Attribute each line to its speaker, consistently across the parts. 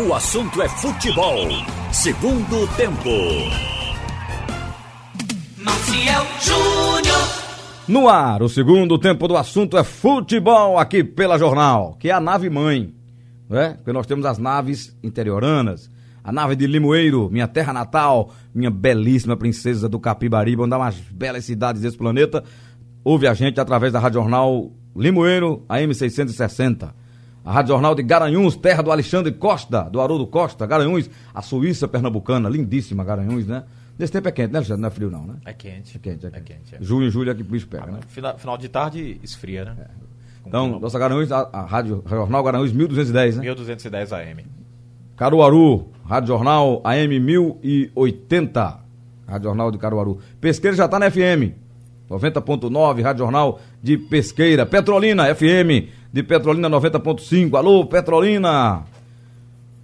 Speaker 1: O assunto é futebol. Segundo tempo.
Speaker 2: Maciel Júnior.
Speaker 3: No ar, o segundo tempo do assunto é futebol aqui pela Jornal, que é a nave mãe, né? Porque nós temos as naves interioranas, a nave de Limoeiro, minha terra natal, minha belíssima princesa do Capibaribe, uma das belas cidades desse planeta. Ouve a gente através da Rádio Jornal Limoeiro, AM 660. A Rádio Jornal de Garanhuns, terra do Alexandre Costa, do Haroldo Costa, Garanhuns, a Suíça pernambucana, lindíssima Garanhuns, né? Nesse tempo é quente, né, Alexandre? Não é frio, não, né?
Speaker 4: É quente.
Speaker 3: É quente, é
Speaker 4: É
Speaker 3: quente.
Speaker 4: quente, é.
Speaker 3: Junho e julho é que bicho pega, né?
Speaker 4: Final, final de tarde esfria, né? Com
Speaker 3: Então, nossa Garanhuns, a, a Rádio Jornal Garanhuns 1210, né?
Speaker 4: 1210 AM.
Speaker 3: Caruaru, Rádio Jornal AM 1080. Rádio Jornal de Caruaru. Pesqueira já tá na FM. 90.9, Rádio Jornal de Pesqueira. Petrolina, FM de Petrolina 90.5. Alô, Petrolina!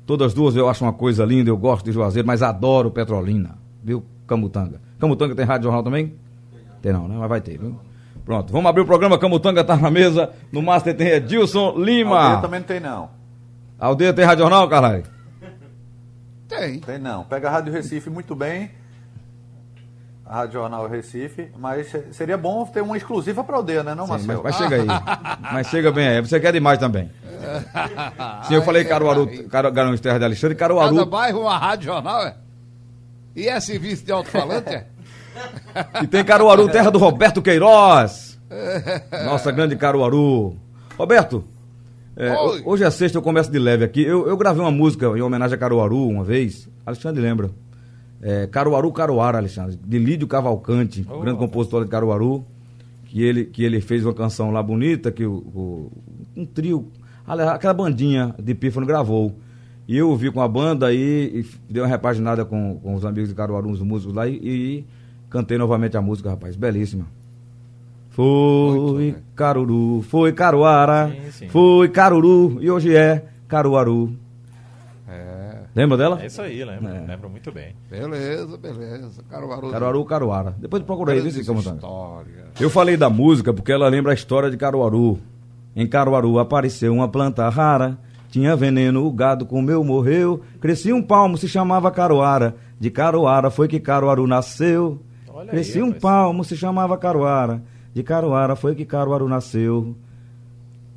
Speaker 3: Todas duas eu acho uma coisa linda, eu gosto de Juazeiro, mas adoro Petrolina. Viu, Camutanga? Camutanga tem Rádio Jornal também? Tem não, né? Mas vai ter, viu? Pronto, vamos abrir o programa. Camutanga tá na mesa. No Master tem Edilson Lima.
Speaker 5: Aldeia também não tem não.
Speaker 3: Aldeia tem Rádio Jornal, Carlai?
Speaker 6: Tem.
Speaker 5: Tem não. Pega a Rádio Recife muito bem. A Rádio Jornal Recife, mas seria bom ter uma exclusiva para aldeia, né, não,
Speaker 3: Sim, mas,
Speaker 5: Marcelo?
Speaker 3: mas chega aí. mas chega bem aí. Você quer demais também. Sim, eu falei Caruaru, Caru, Garanhuns Terra de Alexandre,
Speaker 6: Cada
Speaker 3: Caruaru.
Speaker 6: bairro uma rádio jornal, é? E é serviço de alto-falante, é?
Speaker 3: E tem Caruaru, terra do Roberto Queiroz. Nossa grande Caruaru. Roberto, é, hoje é sexta, eu começo de leve aqui. Eu, eu gravei uma música em homenagem a Caruaru uma vez. Alexandre lembra. É, Caruaru Caruara, Alexandre, de Lídio Cavalcante,
Speaker 4: Oh,
Speaker 3: grande compositor de Caruaru. Que ele, que ele fez uma canção lá bonita, que o, o- um trio, aquela bandinha de Pífano gravou. E eu ouvi com a banda e, e dei uma repaginada com, com os amigos de Caruaru, os músicos lá, e, e cantei novamente a música, rapaz. Belíssima. Foi
Speaker 6: bem.
Speaker 3: Caruru, foi Caruara,
Speaker 4: Sim, sim.
Speaker 3: foi Caruru e hoje é Caruaru. Lembra dela?
Speaker 4: É isso aí, lembro.
Speaker 3: É.
Speaker 4: Lembro muito bem.
Speaker 6: beleza, beleza. Caruaru.
Speaker 3: Caruaru, Caruara. Depois procura aí, tá.
Speaker 6: histórias.
Speaker 3: Eu falei da música porque ela lembra a história de Caruaru. Em Caruaru apareceu uma planta rara, tinha veneno, o gado comeu, morreu. Crescia um palmo, se chamava Caruara. De Caruara foi que Caruaru nasceu.
Speaker 4: Olha aí,
Speaker 3: Crescia um
Speaker 4: rapaz.
Speaker 3: palmo, se chamava Caruara. De Caruara foi que Caruaru nasceu.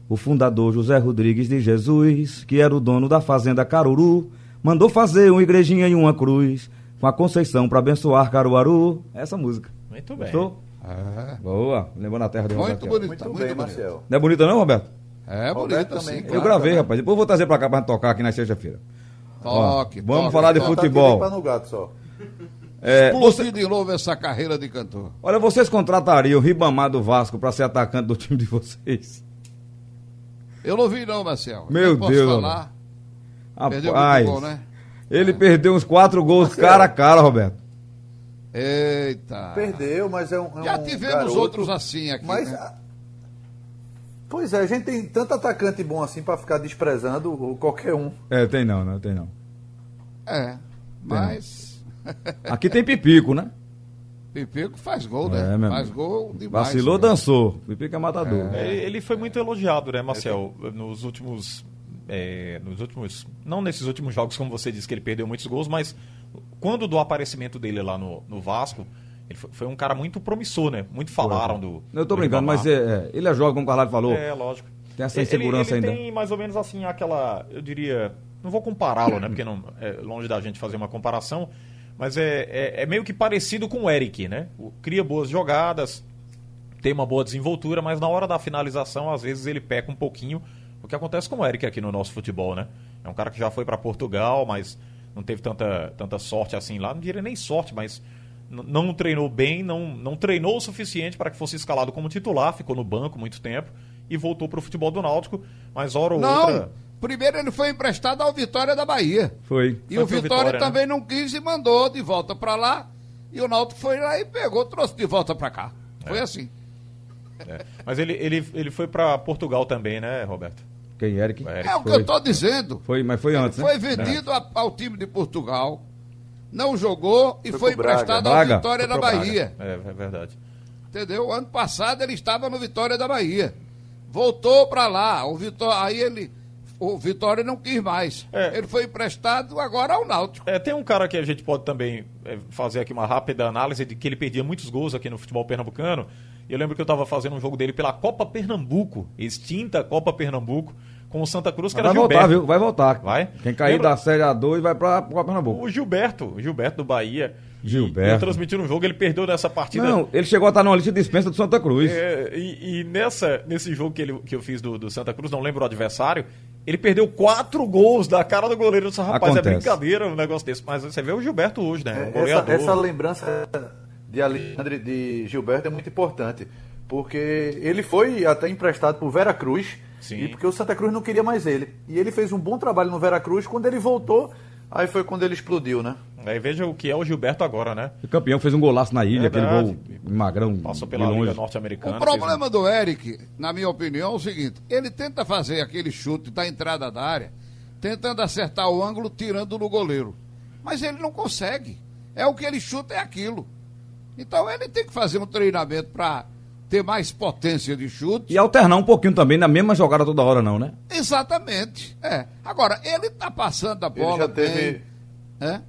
Speaker 3: O fundador José Rodrigues de Jesus, que era o dono da fazenda Caruru, mandou fazer uma igrejinha e uma cruz com a Conceição para abençoar Caruaru. Essa música.
Speaker 4: Muito bem.
Speaker 3: Gostou?
Speaker 6: É,
Speaker 3: Boa, lembrando a terra de
Speaker 6: muito
Speaker 3: Roberto.
Speaker 6: bonita,
Speaker 5: Muito
Speaker 6: muito,
Speaker 5: bem,
Speaker 6: bonita.
Speaker 5: Marcelo.
Speaker 3: Não é bonita não, Roberto?
Speaker 6: É
Speaker 5: Roberto
Speaker 6: bonita,
Speaker 5: também,
Speaker 6: sim.
Speaker 3: Eu gravei,
Speaker 5: também.
Speaker 3: rapaz. Depois eu vou trazer pra cá pra gente tocar aqui na sexta-feira. Ó,
Speaker 6: Toque,
Speaker 3: vamos
Speaker 6: toque,
Speaker 3: falar de
Speaker 6: toque.
Speaker 3: futebol.
Speaker 5: Tá no gato só.
Speaker 3: É, você-
Speaker 6: de novo essa carreira de cantor.
Speaker 3: olha, vocês contratariam o Ribamar do Vasco pra ser atacante do time de vocês?
Speaker 6: Eu não vi não, Marcel.
Speaker 3: Meu Deus,
Speaker 6: falar. Perdeu
Speaker 3: Rapaz,
Speaker 6: muito gol, né?
Speaker 3: ele perdeu uns quatro gols cara a cara, Roberto.
Speaker 6: Eita.
Speaker 5: Perdeu, mas é um. é
Speaker 6: Já
Speaker 5: um
Speaker 6: tivemos
Speaker 5: garoto,
Speaker 6: outros assim aqui.
Speaker 5: Mas.
Speaker 6: né?
Speaker 5: Pois é, a gente tem tanto atacante bom assim pra ficar desprezando qualquer um.
Speaker 3: É, tem não, não tem não.
Speaker 6: É, mas
Speaker 3: Aqui tem Pipico, né?
Speaker 6: Pipico faz gol,
Speaker 3: É,
Speaker 6: né?
Speaker 3: meu
Speaker 6: faz gol demais.
Speaker 3: Vacilou,
Speaker 6: né?
Speaker 3: dançou. Pipico é matador.
Speaker 4: É, Ele foi muito elogiado, né, Marcel? Nos últimos. É, nos últimos. Não nesses últimos jogos, como você disse, que ele perdeu muitos gols, mas quando do aparecimento dele lá no, no Vasco, ele foi, foi um cara muito promissor, né? Muito falaram do.
Speaker 3: Eu tô
Speaker 4: do
Speaker 3: brincando,
Speaker 4: Ribamar.
Speaker 3: mas é, é, ele é jovem, como o Carvalho falou.
Speaker 4: É, lógico.
Speaker 3: Tem essa
Speaker 4: Ele-
Speaker 3: insegurança
Speaker 4: ele,
Speaker 3: ainda.
Speaker 4: tem mais ou menos assim aquela, eu diria, não vou compará-lo, né, porque não é longe da gente fazer uma comparação, mas é, é, é meio que parecido com o Eric, né? O- Cria boas jogadas, tem uma boa desenvoltura, mas na hora da finalização, às vezes ele peca um pouquinho, o que acontece com o Eric aqui no nosso futebol, né? É um cara que já foi para Portugal, mas não teve tanta, tanta sorte assim lá, não diria nem sorte, mas não treinou bem, não, não treinou o suficiente para que fosse escalado como titular, ficou no banco muito tempo e voltou para o futebol do Náutico, mas hora ou
Speaker 6: Não,
Speaker 4: outra.
Speaker 6: primeiro ele foi emprestado ao Vitória da Bahia.
Speaker 3: Foi.
Speaker 6: E
Speaker 4: Foi
Speaker 6: o Vitória,
Speaker 4: Vitória, né?
Speaker 6: também não quis e mandou de volta pra lá. E o Náutico foi lá e pegou, trouxe de volta pra cá. Foi assim.
Speaker 4: é. Mas ele, ele, ele foi para Portugal também, né, Roberto?
Speaker 3: Quem, Eric.
Speaker 6: É o que
Speaker 3: Foi.
Speaker 6: eu tô dizendo.
Speaker 3: Foi, mas foi antes,
Speaker 6: Foi
Speaker 3: né?
Speaker 6: vendido a- ao time de Portugal, não jogou e
Speaker 5: Foi
Speaker 6: foi,
Speaker 5: Braga.
Speaker 6: emprestado ao. Vitória
Speaker 4: Foi
Speaker 6: da. Bahia.
Speaker 4: É, é verdade.
Speaker 6: Entendeu? Ano passado ele estava no Vitória da Bahia. Voltou pra lá. O Vitória, aí ele o Vitória não quis mais.
Speaker 4: É.
Speaker 6: Ele foi emprestado agora ao Náutico.
Speaker 4: É, tem um cara que a gente pode também é, fazer aqui uma rápida análise de que ele perdia muitos gols aqui no futebol pernambucano. E Eu lembro que eu estava fazendo um jogo dele pela Copa Pernambuco, extinta Copa Pernambuco, com o Santa Cruz, que
Speaker 3: Vai
Speaker 4: era
Speaker 3: voltar,
Speaker 4: Gilberto.
Speaker 3: viu? Vai voltar.
Speaker 4: Vai?
Speaker 3: Quem cair
Speaker 4: Lembra-
Speaker 3: da Série A2 vai pra, pra Pernambuco.
Speaker 4: O Gilberto, o Gilberto do Bahia.
Speaker 3: Gilberto.
Speaker 4: E transmitindo um jogo, ele perdeu nessa partida.
Speaker 3: Não, ele chegou a estar numa lista de dispensa do Santa Cruz.
Speaker 4: É, e, e nessa, nesse jogo que, ele, que eu fiz do, do Santa Cruz, não lembro o adversário, ele perdeu quatro gols da cara do goleiro. Eu disse, rapaz, é
Speaker 3: Acontece.
Speaker 4: brincadeira um negócio desse. Mas você vê o Gilberto hoje, né? Um
Speaker 5: Essa,
Speaker 4: goleador.
Speaker 5: essa lembrança de Alexandre de Gilberto é muito importante, porque ele foi até emprestado por Vera Cruz,
Speaker 4: Sim.
Speaker 5: e porque o Santa Cruz não queria mais ele. E ele fez um bom trabalho no Vera Cruz, quando ele voltou, aí foi quando ele explodiu, né?
Speaker 4: Aí veja o que é o Gilberto agora, né?
Speaker 3: O campeão fez um golaço na ilha, aquele gol magrão.
Speaker 4: Passou pela
Speaker 3: longe.
Speaker 4: Liga
Speaker 6: O
Speaker 4: Norte-Americana.
Speaker 6: problema do Eric, na minha opinião, é o seguinte: ele tenta fazer aquele chute da entrada da área, tentando acertar o ângulo, tirando no goleiro. Mas ele não consegue. É o que ele chuta, é aquilo. Então ele tem que fazer um treinamento para ter mais potência de chute.
Speaker 3: E alternar um pouquinho também, na mesma jogada toda hora, não, né?
Speaker 6: Exatamente. É. Agora, ele tá passando a
Speaker 5: Ele
Speaker 6: bola
Speaker 5: já teve,
Speaker 6: bem. É?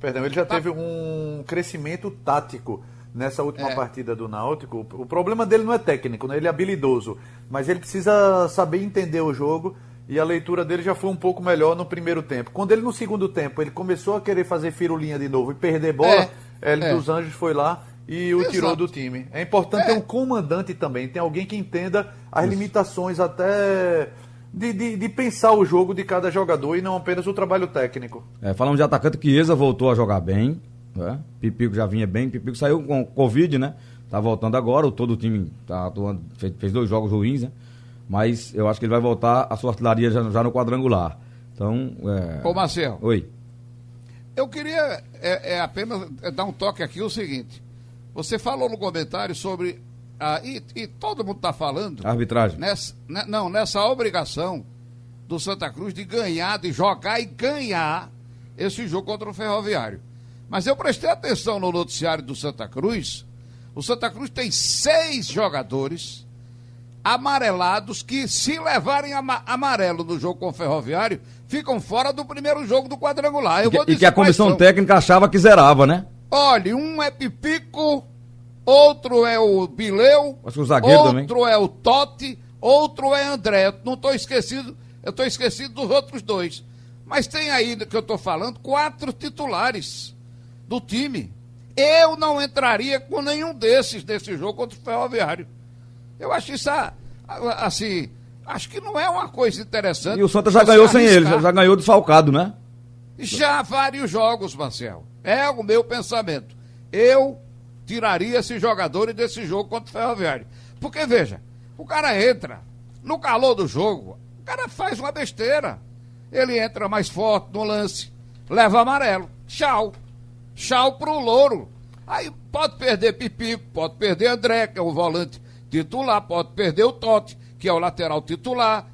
Speaker 5: perdão, ele já teve um crescimento tático nessa última
Speaker 6: É.
Speaker 5: partida do Náutico. O problema dele não é técnico, né? ele é habilidoso, mas ele precisa saber entender o jogo e a leitura dele já foi um pouco melhor no primeiro tempo. Quando ele no segundo tempo ele começou a querer fazer firulinha de novo e perder bola,
Speaker 6: É,
Speaker 5: ele
Speaker 6: é.
Speaker 5: dos Anjos foi lá e o
Speaker 6: Exato.
Speaker 5: tirou do time. É importante
Speaker 6: É.
Speaker 5: ter um comandante também, tem alguém que entenda as limitações até de, de, de pensar o jogo de cada jogador e não apenas o trabalho técnico.
Speaker 3: É, falamos de atacante, Chiesa voltou a jogar bem. Né? Pipico já vinha bem. Pipico saiu com Covid, né? Tá voltando agora. o- Todo o time tá atuando, fez, fez dois jogos ruins, né? Mas eu acho que ele vai voltar a sua artilharia já, já no quadrangular. Então. É...
Speaker 6: Ô, Marcel.
Speaker 3: Oi.
Speaker 6: Eu queria é, é apenas é, dar um toque aqui o seguinte. Você falou no comentário sobre. ah, e, e todo mundo está falando.
Speaker 3: Arbitragem.
Speaker 6: Nessa, né, não, nessa obrigação do Santa Cruz de ganhar, de jogar e ganhar esse jogo contra o Ferroviário. Mas eu prestei atenção no noticiário do Santa Cruz. O Santa Cruz tem seis jogadores amarelados que, se levarem ama- amarelo no jogo com o Ferroviário, ficam fora do primeiro jogo do quadrangular. Eu
Speaker 3: E que, e que a comissão
Speaker 6: são.
Speaker 3: técnica achava que zerava, né?
Speaker 6: Olha, um é Pipico, outro é o Bileu,
Speaker 3: o
Speaker 6: outro
Speaker 3: também.
Speaker 6: é o Totti, outro é André. Eu não estou esquecido, eu estou esquecido dos outros dois. Mas tem aí que eu estou falando quatro titulares do time. Eu não entraria com nenhum desses nesse jogo contra o Ferroviário. Eu acho isso assim, acho que não é uma coisa interessante.
Speaker 3: E o Santa já ganhou sem ele, já,
Speaker 6: arriscar.
Speaker 3: já ganhou desfalcado, né?
Speaker 6: Já vários jogos, Marcel. É o meu pensamento. Eu tiraria esses jogadores desse jogo contra o Ferroviário. Porque, veja, o cara entra no calor do jogo, o cara faz uma besteira. Ele entra mais forte no lance, leva amarelo. Tchau. Tchau pro louro. Aí pode perder Pipico, pode perder André, que é o volante titular, pode perder o Totti, que é o lateral titular.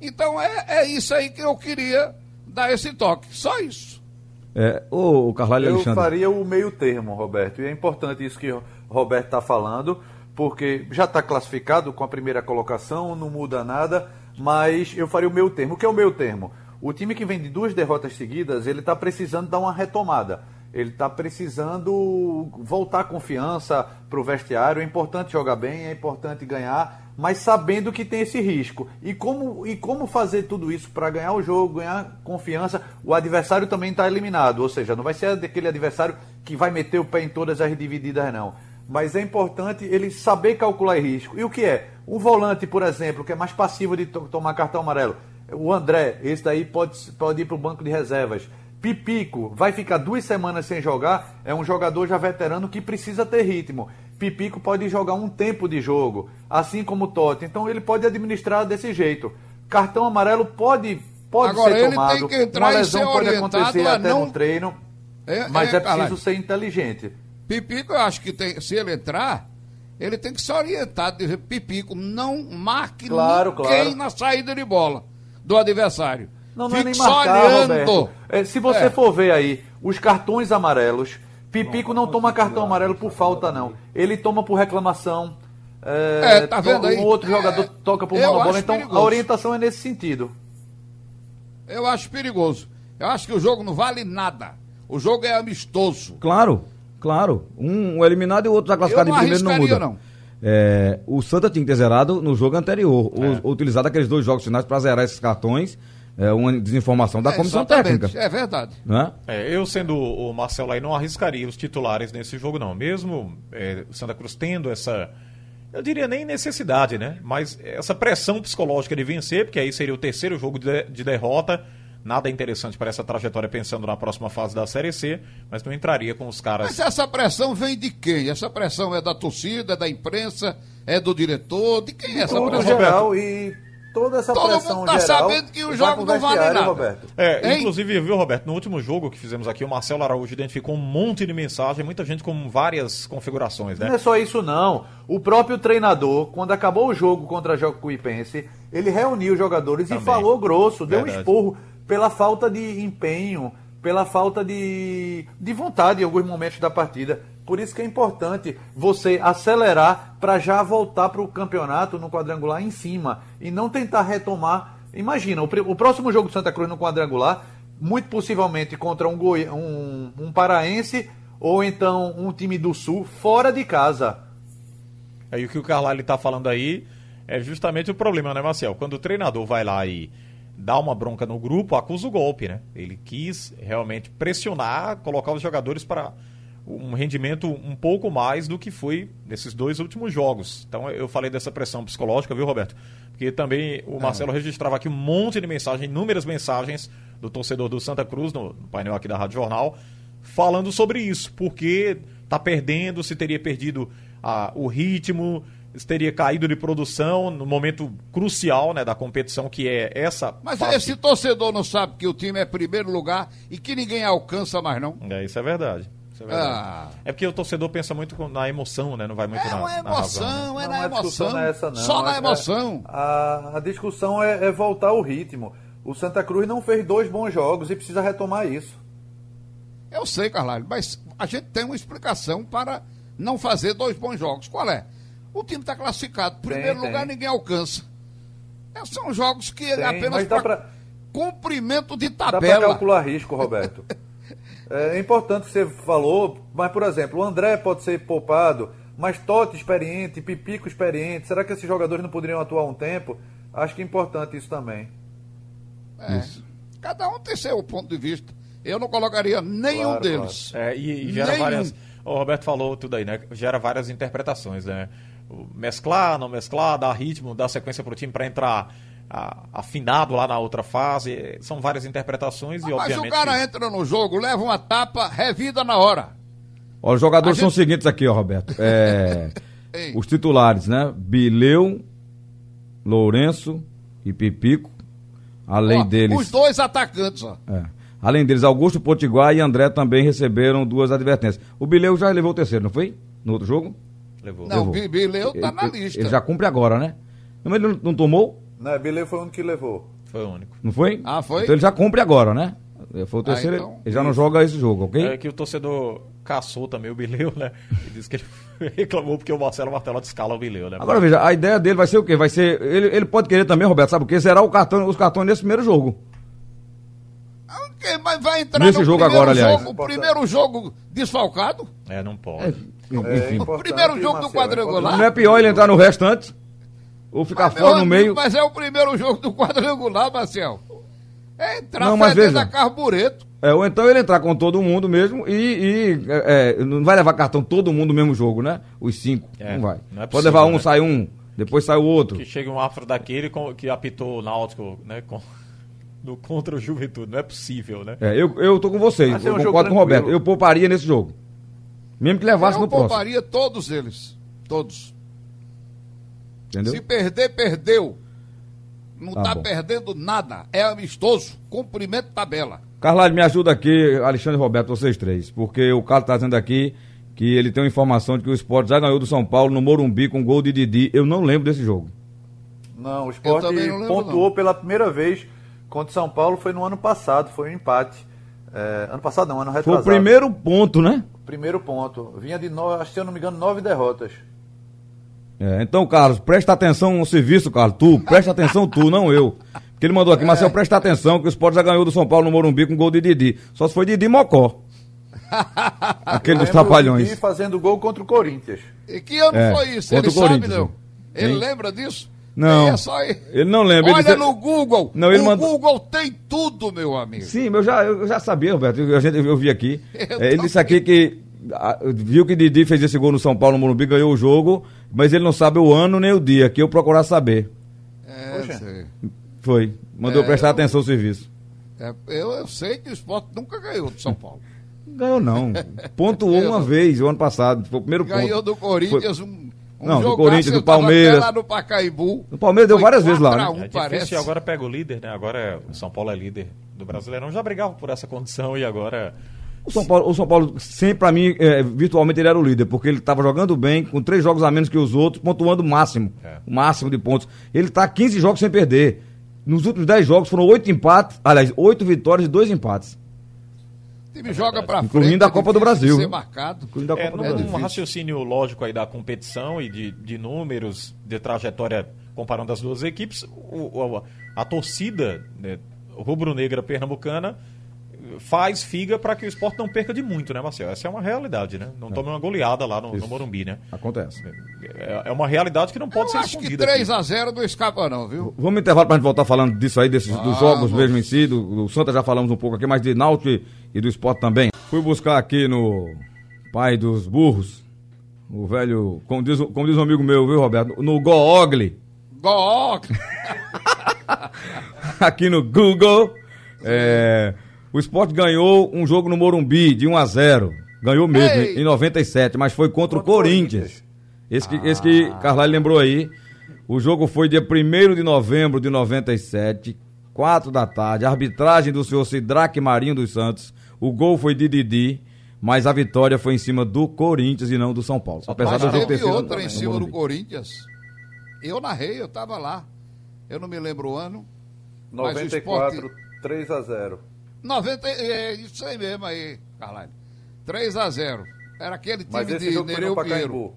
Speaker 6: Então é, é isso aí que eu queria dar esse toque. Só isso.
Speaker 3: É, o Carvalho
Speaker 5: Eu
Speaker 3: Alexandre.
Speaker 5: faria o meio termo, Roberto. E é importante isso que o Roberto está falando, porque já está classificado com a primeira colocação, não muda nada, mas eu faria o meio termo. O que é o meio termo? O time que vem de duas derrotas seguidas, ele está precisando dar uma retomada. Ele está precisando voltar a confiança para o vestiário. É importante jogar bem, é importante ganhar, mas sabendo que tem esse risco. E como, e como fazer tudo isso para ganhar o jogo, ganhar confiança? O adversário também está eliminado, ou seja, não vai ser aquele adversário que vai meter o pé em todas as divididas, não. Mas é importante ele saber calcular risco. E o que é? Um volante, por exemplo, que é mais passivo de to- tomar cartão amarelo. O André, esse daí pode, pode ir para o banco de reservas. Pipico vai ficar duas semanas sem jogar, é um jogador já veterano que precisa ter ritmo. Pipico pode jogar um tempo de jogo, assim como o Totti. Então ele pode administrar desse jeito. Cartão amarelo pode, pode
Speaker 6: Agora,
Speaker 5: ser
Speaker 6: ele
Speaker 5: tomado.
Speaker 6: tem que entrar
Speaker 5: Uma lesão
Speaker 6: ser
Speaker 5: pode
Speaker 6: orientado
Speaker 5: acontecer até
Speaker 6: não-
Speaker 5: no treino,
Speaker 6: É-
Speaker 5: mas
Speaker 6: é,
Speaker 5: é, preciso ser inteligente.
Speaker 6: Pipico, eu acho que tem, se ele entrar, ele tem que se orientar, dizer, Pipico, não marque
Speaker 5: Claro,
Speaker 6: ninguém
Speaker 5: claro.
Speaker 6: na saída de bola do adversário.
Speaker 5: Não, não é nem
Speaker 6: só
Speaker 5: marcar. É, se você
Speaker 6: É.
Speaker 5: for ver aí, os cartões amarelos, Pipico não toma cartão amarelo por falta, não. Ele toma por reclamação. É,
Speaker 6: É, tá vendo aí?
Speaker 5: Um outro
Speaker 6: É,
Speaker 5: jogador toca por
Speaker 6: eu
Speaker 5: mão na bola,
Speaker 6: acho
Speaker 5: então
Speaker 6: perigoso.
Speaker 5: a orientação é nesse sentido.
Speaker 6: Eu acho perigoso. Eu acho que o jogo não vale nada. O jogo é amistoso.
Speaker 3: Claro, claro. Um, eliminado e o outro já classificado em
Speaker 6: não
Speaker 3: primeiro não muda.
Speaker 6: não.
Speaker 3: É, o Santa tinha que ter zerado no jogo anterior,
Speaker 6: É.
Speaker 3: ou, utilizado aqueles dois jogos finais para zerar esses cartões, é, uma desinformação da
Speaker 6: É,
Speaker 3: comissão técnica.
Speaker 6: É verdade.
Speaker 3: Né?
Speaker 4: É, eu sendo o Marcelo aí não arriscaria os titulares nesse jogo não, mesmo é, o Santa Cruz tendo essa, eu diria nem necessidade, né? Mas essa pressão psicológica de vencer, porque aí seria o terceiro jogo de, de derrota, nada interessante para essa trajetória pensando na próxima fase da Série C, mas não entraria com os caras.
Speaker 6: Mas essa pressão vem de quem? Essa pressão é da torcida, é da imprensa, é do diretor? De quem é essa
Speaker 5: Tudo
Speaker 6: pressão?
Speaker 5: geral e toda essa
Speaker 6: Todo
Speaker 5: pressão
Speaker 6: mundo tá
Speaker 5: geral
Speaker 6: sabendo que o jogo não vale nada.
Speaker 5: Roberto.
Speaker 4: É,
Speaker 6: Hein?
Speaker 4: inclusive, viu, Roberto, no último jogo que fizemos aqui, o Marcelo Araújo identificou um monte de mensagem, muita gente com várias configurações, né?
Speaker 5: Não é só isso não. O próprio treinador, quando acabou o jogo contra a Jacuipense, ele reuniu os jogadores
Speaker 4: Também.
Speaker 5: e falou grosso, deu
Speaker 4: Verdade.
Speaker 5: um esporro pela falta de empenho, pela falta de, de vontade em alguns momentos da partida. Por isso que é importante você acelerar para já voltar para o campeonato no quadrangular em cima e não tentar retomar. Imagina, o, o próximo jogo do Santa Cruz no quadrangular, muito possivelmente contra um, Goi um, um paraense ou então um time do Sul fora de casa.
Speaker 4: Aí o que o Carlyle está falando aí é justamente o problema, né, Marcel? Quando o treinador vai lá e dá uma bronca no grupo, acusa o golpe, né? Ele quis realmente pressionar, colocar os jogadores para um rendimento um pouco mais do que foi nesses dois últimos jogos. Então eu falei dessa pressão psicológica, viu, Roberto? Porque também o Marcelo registrava aqui um monte de mensagens, inúmeras mensagens do torcedor do Santa Cruz no, no painel aqui da Rádio Jornal, falando sobre isso, porque tá perdendo, se teria perdido ah, o ritmo, teria caído de produção no momento crucial né, da competição, que é essa.
Speaker 6: Mas
Speaker 4: fase.
Speaker 6: esse torcedor não sabe que o time é primeiro lugar e que ninguém alcança mais, não?
Speaker 4: É, isso é verdade. Isso é, verdade.
Speaker 6: Ah.
Speaker 4: é porque o torcedor pensa muito na emoção, né? Não vai muito
Speaker 6: É
Speaker 4: na,
Speaker 6: uma
Speaker 4: na razão, né?
Speaker 6: emoção, é na
Speaker 5: a discussão
Speaker 6: emoção.
Speaker 5: não é essa, não.
Speaker 6: Só na
Speaker 5: É-
Speaker 6: emoção.
Speaker 5: A, a discussão é, é voltar ao ritmo. O Santa Cruz não fez dois bons jogos e precisa retomar isso.
Speaker 6: Eu sei, Carlalho, mas a gente tem uma explicação para não fazer dois bons jogos. Qual é? O time está classificado. Primeiro
Speaker 5: tem.
Speaker 6: lugar, ninguém alcança. É, são jogos que é
Speaker 5: Tem,
Speaker 6: apenas
Speaker 5: mas dá
Speaker 6: para
Speaker 5: pra-
Speaker 6: cumprimento de
Speaker 5: Dá para
Speaker 6: tabela.
Speaker 5: calcular risco, Roberto. é importante que você falou, mas, por exemplo, o André pode ser poupado, mas Totti experiente, Pipico experiente. Será que esses jogadores não poderiam atuar um tempo? Acho que é importante isso também.
Speaker 6: É. Cada um tem seu ponto de vista. Eu não colocaria nenhum
Speaker 5: Claro,
Speaker 6: deles.
Speaker 4: É, e, e gera
Speaker 6: Nenhum.
Speaker 4: várias. O Roberto falou tudo aí, né? Gera várias interpretações, né? O Mesclar, não mesclar, dar ritmo, dar sequência pro time para entrar ah, afinado lá na outra fase. São várias interpretações e,
Speaker 6: Mas
Speaker 4: obviamente.
Speaker 6: o cara entra no jogo, leva uma tapa, revida na hora.
Speaker 3: Ó, os jogadores
Speaker 6: A
Speaker 3: são os seguintes aqui, ó, Roberto. É, os titulares, né? Bileu, Lourenço e Pipico. Além
Speaker 6: Ó,
Speaker 3: deles.
Speaker 6: Os dois atacantes, ó.
Speaker 3: É. Além deles, Augusto Potiguar e André também receberam duas advertências. O Bileu já levou o terceiro, não foi? No outro jogo?
Speaker 4: Levou.
Speaker 6: Não, o Bileu tá na
Speaker 3: Ele-
Speaker 6: lista.
Speaker 3: Ele já cumpre agora, né? Não, Mas ele não, não tomou?
Speaker 5: Né? Bileu foi o único que levou.
Speaker 4: Foi o único.
Speaker 3: Não foi?
Speaker 6: Ah, foi?
Speaker 3: Então ele já cumpre agora, né? Foi o terceiro,
Speaker 6: então,
Speaker 3: ele já não joga esse jogo, ok?
Speaker 4: É que o torcedor caçou também o Bileu, né? E disse que ele reclamou porque o Marcelo Martelotti escala o Bileu, né?
Speaker 3: Agora veja, a ideia dele vai ser o quê? Vai ser. Ele, ele pode querer também, Roberto, sabe o quê? Zerar o cartão, os cartões nesse primeiro jogo.
Speaker 6: Ok, mas vai entrar
Speaker 3: Nesse
Speaker 6: no
Speaker 3: jogo
Speaker 6: primeiro
Speaker 3: agora, aliás.
Speaker 6: jogo, o primeiro jogo desfalcado?
Speaker 4: É, não pode.
Speaker 5: É
Speaker 3: Enfim.
Speaker 5: importante,
Speaker 6: primeiro jogo do
Speaker 5: Marcelo, é
Speaker 6: quadrangular.
Speaker 3: Não é pior ele entrar no restante ou ficar
Speaker 6: Mas,
Speaker 3: fora
Speaker 6: meu
Speaker 3: no
Speaker 6: amigo,
Speaker 3: meio.
Speaker 6: Mas é o primeiro jogo do quadrangular, Marcel. É entrar
Speaker 3: Não, mas veja.
Speaker 6: a carbureto.
Speaker 3: É, ou então ele entrar com todo mundo mesmo e, e, é, é, não vai levar cartão todo mundo no mesmo jogo, né? Os cinco.
Speaker 4: É,
Speaker 3: não vai.
Speaker 4: não é
Speaker 3: Pode
Speaker 4: possível,
Speaker 3: levar um,
Speaker 4: né?
Speaker 3: sai um, depois sai o outro.
Speaker 4: Que chega um afro daquele com- que apitou o Náutico, né? Com, no contra o Juventude. Não é possível, né?
Speaker 3: É, eu, eu tô com vocês, eu
Speaker 5: um
Speaker 3: concordo com o Roberto. Eu pouparia nesse jogo. Mesmo que levasse
Speaker 6: Eu
Speaker 3: no próximo.
Speaker 6: pouparia todos eles. Todos.
Speaker 3: Entendeu?
Speaker 6: Se perder, perdeu. Não
Speaker 3: Tá
Speaker 6: tá, perdendo nada. É amistoso. Cumprimento tabela.
Speaker 3: Carlalho, me ajuda aqui, Alexandre Roberto, vocês três. Porque o Carlos tá dizendo aqui que ele tem uma informação de que o Sport já ganhou do São Paulo no Morumbi com gol de Didi. Eu não lembro desse jogo.
Speaker 5: Não, o esporte
Speaker 6: também não lembro,
Speaker 5: pontuou
Speaker 6: não.
Speaker 5: pela primeira vez contra o São Paulo, foi no ano passado, foi um empate. É, ano passado não, ano
Speaker 3: Foi
Speaker 5: retrasado.
Speaker 3: o primeiro ponto, né?
Speaker 5: Primeiro ponto. Vinha de, nove, acho que se eu não me engano, nove derrotas.
Speaker 3: É, então, Carlos, presta atenção no serviço, Carlos. Tu, presta atenção tu, não eu. Porque ele mandou aqui, Marcel, presta atenção que o Sport já ganhou do São Paulo no Morumbi com gol de Didi. Só se foi Didi Mocó. Aquele dos trapalhões.
Speaker 5: de fazendo gol contra o Corinthians.
Speaker 6: E que ano
Speaker 3: É,
Speaker 6: foi isso?
Speaker 3: contra
Speaker 6: Ele
Speaker 3: o
Speaker 6: sabe,
Speaker 3: Corinthians,
Speaker 6: não? Ele
Speaker 3: Hein?
Speaker 6: lembra disso?
Speaker 3: Não.
Speaker 6: É só.
Speaker 3: Ele não lembra. ele
Speaker 6: Olha
Speaker 3: disse-
Speaker 6: no Google.
Speaker 3: Não, ele
Speaker 6: o
Speaker 3: mandou-
Speaker 6: Google tem tudo, meu amigo.
Speaker 3: Sim, eu já, eu já sabia, Roberto. Eu, a gente, eu vi aqui.
Speaker 6: Eu
Speaker 3: É, ele disse aqui que ah, viu que Didi fez esse gol no São Paulo no Morumbi, ganhou o jogo, mas ele não sabe o ano nem o dia, que eu procurar saber.
Speaker 6: É,
Speaker 5: Poxa.
Speaker 6: sei.
Speaker 3: Foi. Mandou
Speaker 6: É,
Speaker 3: prestar
Speaker 6: eu-
Speaker 3: atenção ao serviço.
Speaker 6: É, eu, eu sei que o esporte nunca ganhou do São Paulo.
Speaker 3: Ganhou não. Pontuou uma vez o ano passado. Foi o primeiro
Speaker 6: Ganhou
Speaker 3: ponto.
Speaker 6: do Corinthians um. Um
Speaker 3: Não, do Corinthians, do Palmeiras.
Speaker 6: lá no Pacaembu.
Speaker 3: O Palmeiras deu várias vezes lá,
Speaker 6: 4 a
Speaker 3: né?
Speaker 6: 1,
Speaker 4: É difícil
Speaker 6: parece.
Speaker 4: agora pega o líder, né? Agora é- o São Paulo é líder do Brasileirão. Já brigava por essa condição e agora.
Speaker 3: O São Paulo, o São Paulo sempre, pra mim, é, virtualmente ele era o líder, porque ele estava jogando bem, com três jogos a menos que os outros, pontuando o máximo.
Speaker 4: É.
Speaker 3: O máximo de pontos. Ele está 15 jogos sem perder. Nos últimos 10 jogos foram oito empates, aliás, oito vitórias e dois empates.
Speaker 6: O time joga pra
Speaker 3: Incluindo
Speaker 6: frente.
Speaker 3: a
Speaker 6: é
Speaker 3: Copa do Brasil,
Speaker 6: Ser marcado.
Speaker 3: Incluindo a
Speaker 4: É,
Speaker 3: Copa do
Speaker 4: num,
Speaker 3: Brasil.
Speaker 4: num raciocínio lógico aí da competição e de, de números, de trajetória comparando as duas equipes, o- o- a torcida né, rubro-negra pernambucana faz figa para que o esporte não perca de muito, né, Marcelo? Essa é uma realidade, né? Não tome uma goleada lá no, no Morumbi, né?
Speaker 3: Acontece.
Speaker 4: É, é uma realidade que não pode
Speaker 6: Eu
Speaker 4: ser
Speaker 6: acho que
Speaker 4: escondida.
Speaker 6: 3x0 não escapa, não, viu?
Speaker 3: Vamos intervalo pra gente voltar falando disso aí, desses, dos jogos mesmo em si, do, do Santa já falamos um pouco aqui, mas de Náutico e, do esporte também. Fui buscar aqui no pai dos burros, o velho, como diz, como diz um amigo meu, viu, Roberto? No Googly.
Speaker 6: Gol!
Speaker 3: aqui no Google. É, o Sport ganhou um jogo no Morumbi de 1 a 0 Ganhou mesmo,
Speaker 6: Ei!
Speaker 3: em 97, mas foi contra, o
Speaker 5: Contra o
Speaker 3: Corinthians.
Speaker 5: Corinthians.
Speaker 3: Esse que, esse que Carlyle lembrou aí. O jogo foi dia 1 de novembro de 97, 4 da tarde. Arbitragem do senhor Sidraque Marinho dos Santos. O gol foi de Didi, mas a vitória foi em cima do Corinthians e não do São Paulo. Apesar
Speaker 6: Mas
Speaker 3: do jogo ter sido
Speaker 6: outra em
Speaker 3: no
Speaker 6: cima do. Corinthians. Eu narrei, eu tava lá. Eu não me lembro o ano. Mas o
Speaker 5: 94,
Speaker 6: esporte-
Speaker 5: 3 a 0
Speaker 6: 90, é isso aí mesmo aí, Carlalho. 3 a 0 Era aquele time de Nereu
Speaker 5: no
Speaker 6: Pinheiro.
Speaker 5: Pacaembu.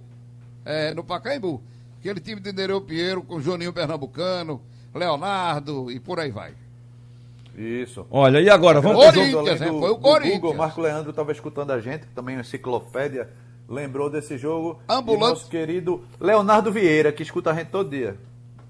Speaker 6: É, no Pacaembu. Aquele time de Nereu Pinheiro com Juninho Pernambucano, Leonardo e por aí vai.
Speaker 5: Isso.
Speaker 3: Olha, e agora? Vamos
Speaker 6: Corinthians.
Speaker 5: Além
Speaker 6: né?
Speaker 5: do-
Speaker 6: Foi o
Speaker 5: do
Speaker 6: Corinthians.
Speaker 5: Google, Marco Leandro estava escutando a gente, também é uma enciclopédia, lembrou desse jogo.
Speaker 6: Ambulante.
Speaker 5: E nosso querido Leonardo Vieira, que escuta a gente todo dia.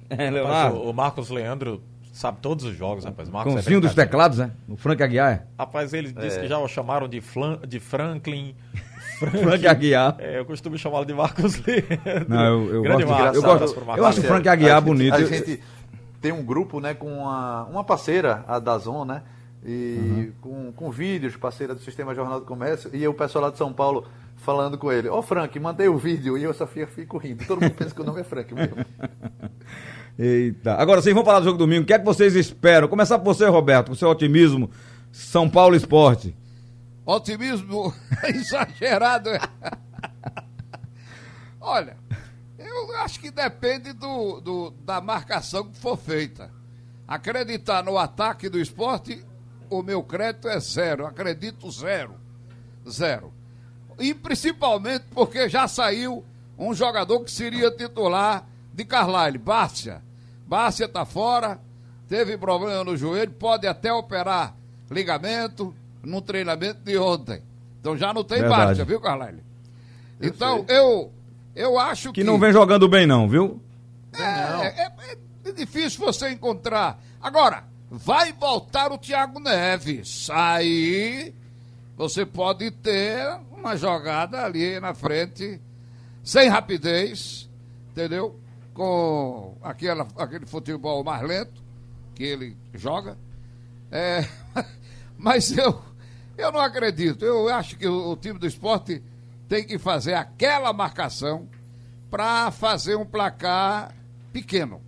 Speaker 3: É,
Speaker 4: Mas
Speaker 3: Leonardo.
Speaker 4: o, o Marcos Leandro sabe todos os jogos, rapaz. Marcos é
Speaker 3: Cãozinho dos
Speaker 4: brincadeira.
Speaker 3: teclados, né? O Frank Aguiar. é?
Speaker 4: Rapaz, ele disse que já o chamaram de, Flan, de Franklin.
Speaker 3: Frank Aguiar.
Speaker 4: É, eu costumo chamá-lo de Marcos Leandro.
Speaker 3: Não, eu, eu
Speaker 4: Grande
Speaker 3: gosto, de-
Speaker 4: Marcos,
Speaker 3: eu, gosto, eu acho o Frank Aguiar
Speaker 5: a gente-
Speaker 3: bonito.
Speaker 5: A gente tem um grupo, né, com uma, uma parceira, a Dazon, né? E com, com vídeos, parceira do Sistema Jornal do Comércio, e o pessoal lá de São Paulo falando com ele, ó Frank, mandei o vídeo, e eu só fico, fico rindo. Todo mundo pensa que o nome é Frank mesmo.
Speaker 3: Eita. Agora sim, vamos falar do jogo domingo. O que é que vocês esperam? Começar por você, Roberto, com o seu otimismo. São Paulo Esporte.
Speaker 6: Otimismo exagerado. é. Olha, acho que depende do, do- da marcação que for feita. Acreditar no ataque do esporte, o meu crédito é zero. Acredito zero. Zero. E principalmente porque já saiu um jogador que seria titular de Carlyle, Bárcia. Bárcia está fora, teve problema no joelho, pode até operar ligamento no treinamento de ontem. Então já não tem
Speaker 3: Verdade.
Speaker 6: Bárcia, viu, Carlyle? Então eu, eu acho que.
Speaker 3: Que não vem jogando bem, não, viu?
Speaker 6: É, é- é difícil você encontrar. Agora, vai voltar o Thiago Neves. Aí você pode ter uma jogada ali na frente, sem rapidez, entendeu? Com aquela, aquele futebol mais lento que ele joga. É, mas eu, eu não acredito. Eu acho que o, o time do esporte tem que fazer aquela marcação para fazer um placar pequeno.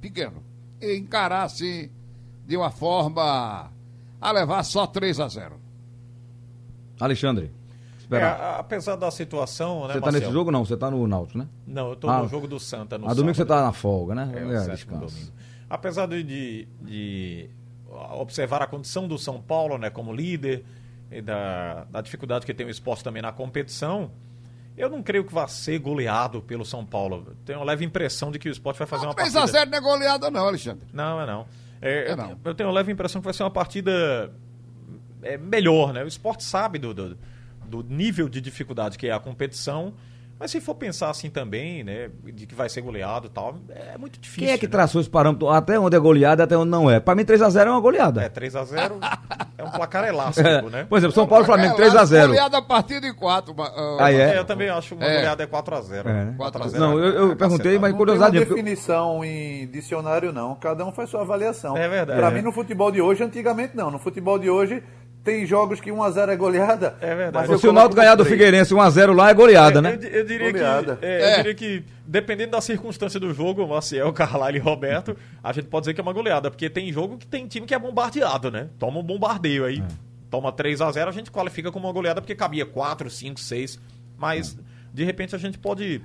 Speaker 6: Pequeno. E encarar assim de uma forma a levar só 3 a 0.
Speaker 3: Alexandre.
Speaker 4: É, apesar da situação, né,
Speaker 3: você tá nesse jogo não? Você tá no Náutico, né?
Speaker 4: Não, eu tô
Speaker 3: Ah,
Speaker 4: no jogo do Santa no
Speaker 3: A domingo você
Speaker 4: sábado.
Speaker 3: tá na folga, né?
Speaker 4: É,
Speaker 3: É, descanso.
Speaker 4: domingo. Apesar de, de- de observar a condição do São Paulo né, como líder e da, da dificuldade que tem o esporte também na competição, Eu não creio que vá ser goleado pelo São Paulo. Tenho uma leve impressão de que o esporte vai fazer uma
Speaker 6: 3
Speaker 4: partida.
Speaker 6: a 0 não é goleada não, Alexandre.
Speaker 4: Não, é não. É,
Speaker 6: É
Speaker 4: eu-
Speaker 6: não.
Speaker 4: Eu tenho uma leve impressão que vai ser uma partida é, melhor, né? O esporte sabe do, do, do nível de dificuldade que é a competição. Mas se for pensar assim também, né? De que vai ser goleado e tal, é muito difícil.
Speaker 3: Quem é que
Speaker 4: né?
Speaker 3: traçou esse parâmetro até onde é goleada e até onde não é? Pra mim, 3x0 é uma goleada.
Speaker 4: É, 3x0 é um placar elástico, né?
Speaker 3: Por exemplo, São Paulo e Flamengo
Speaker 6: É, lá,
Speaker 3: 3x0.
Speaker 6: Goleada a partir de 4.
Speaker 3: Aí é?
Speaker 4: É, eu também acho uma
Speaker 6: É.
Speaker 4: goleada é 4x0.
Speaker 3: É, né?
Speaker 4: 4x0.
Speaker 3: Não, eu, eu perguntei, mas
Speaker 5: Não
Speaker 3: curiosidade.
Speaker 5: tem uma
Speaker 3: porque-
Speaker 5: definição em dicionário, não. Cada um faz sua avaliação.
Speaker 4: É verdade.
Speaker 5: Pra
Speaker 4: É.
Speaker 5: mim, no futebol de hoje, antigamente não. No futebol de hoje, tem jogos que 1x0 é goleada.
Speaker 4: É verdade.
Speaker 5: mas
Speaker 3: Se o Náutico ganhar do. Figueirense 1x0 lá é goleada,
Speaker 4: Eu-
Speaker 3: né?
Speaker 4: Eu, eu diria
Speaker 5: Goleada.
Speaker 4: que, é,
Speaker 6: É.
Speaker 4: eu diria que, dependendo da circunstância do jogo, Maciel, Carlalho e Roberto, a gente pode dizer que é uma goleada, porque tem jogo que tem time que é bombardeado, né? Toma um bombardeio aí. Toma 3 a 0 a gente qualifica como uma goleada porque cabia 4, 5, 6. Mas, de repente, a gente pode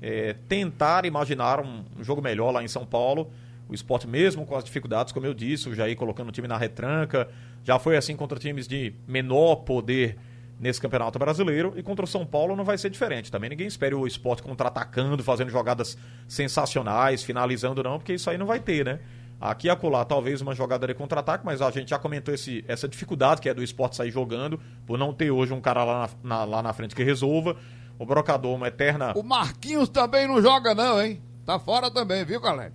Speaker 4: é, tentar imaginar um, um jogo melhor lá em São Paulo. O esporte, mesmo com as dificuldades, como eu disse, o Jair colocando o time na retranca. Já foi assim contra times de menor poder nesse Campeonato Brasileiro. E contra o São Paulo não vai ser diferente. Também ninguém espera o esporte contra-atacando, fazendo jogadas sensacionais, finalizando, não, porque isso aí não vai ter, né? Aqui e acolá, talvez uma jogada de contra-ataque, mas a gente já comentou esse, essa dificuldade que é do esporte sair jogando, por não ter hoje um cara lá na, na- lá na frente que resolva. O Brocador, uma eterna.
Speaker 6: O Marquinhos também não joga, não, hein? Tá fora também, viu, galera?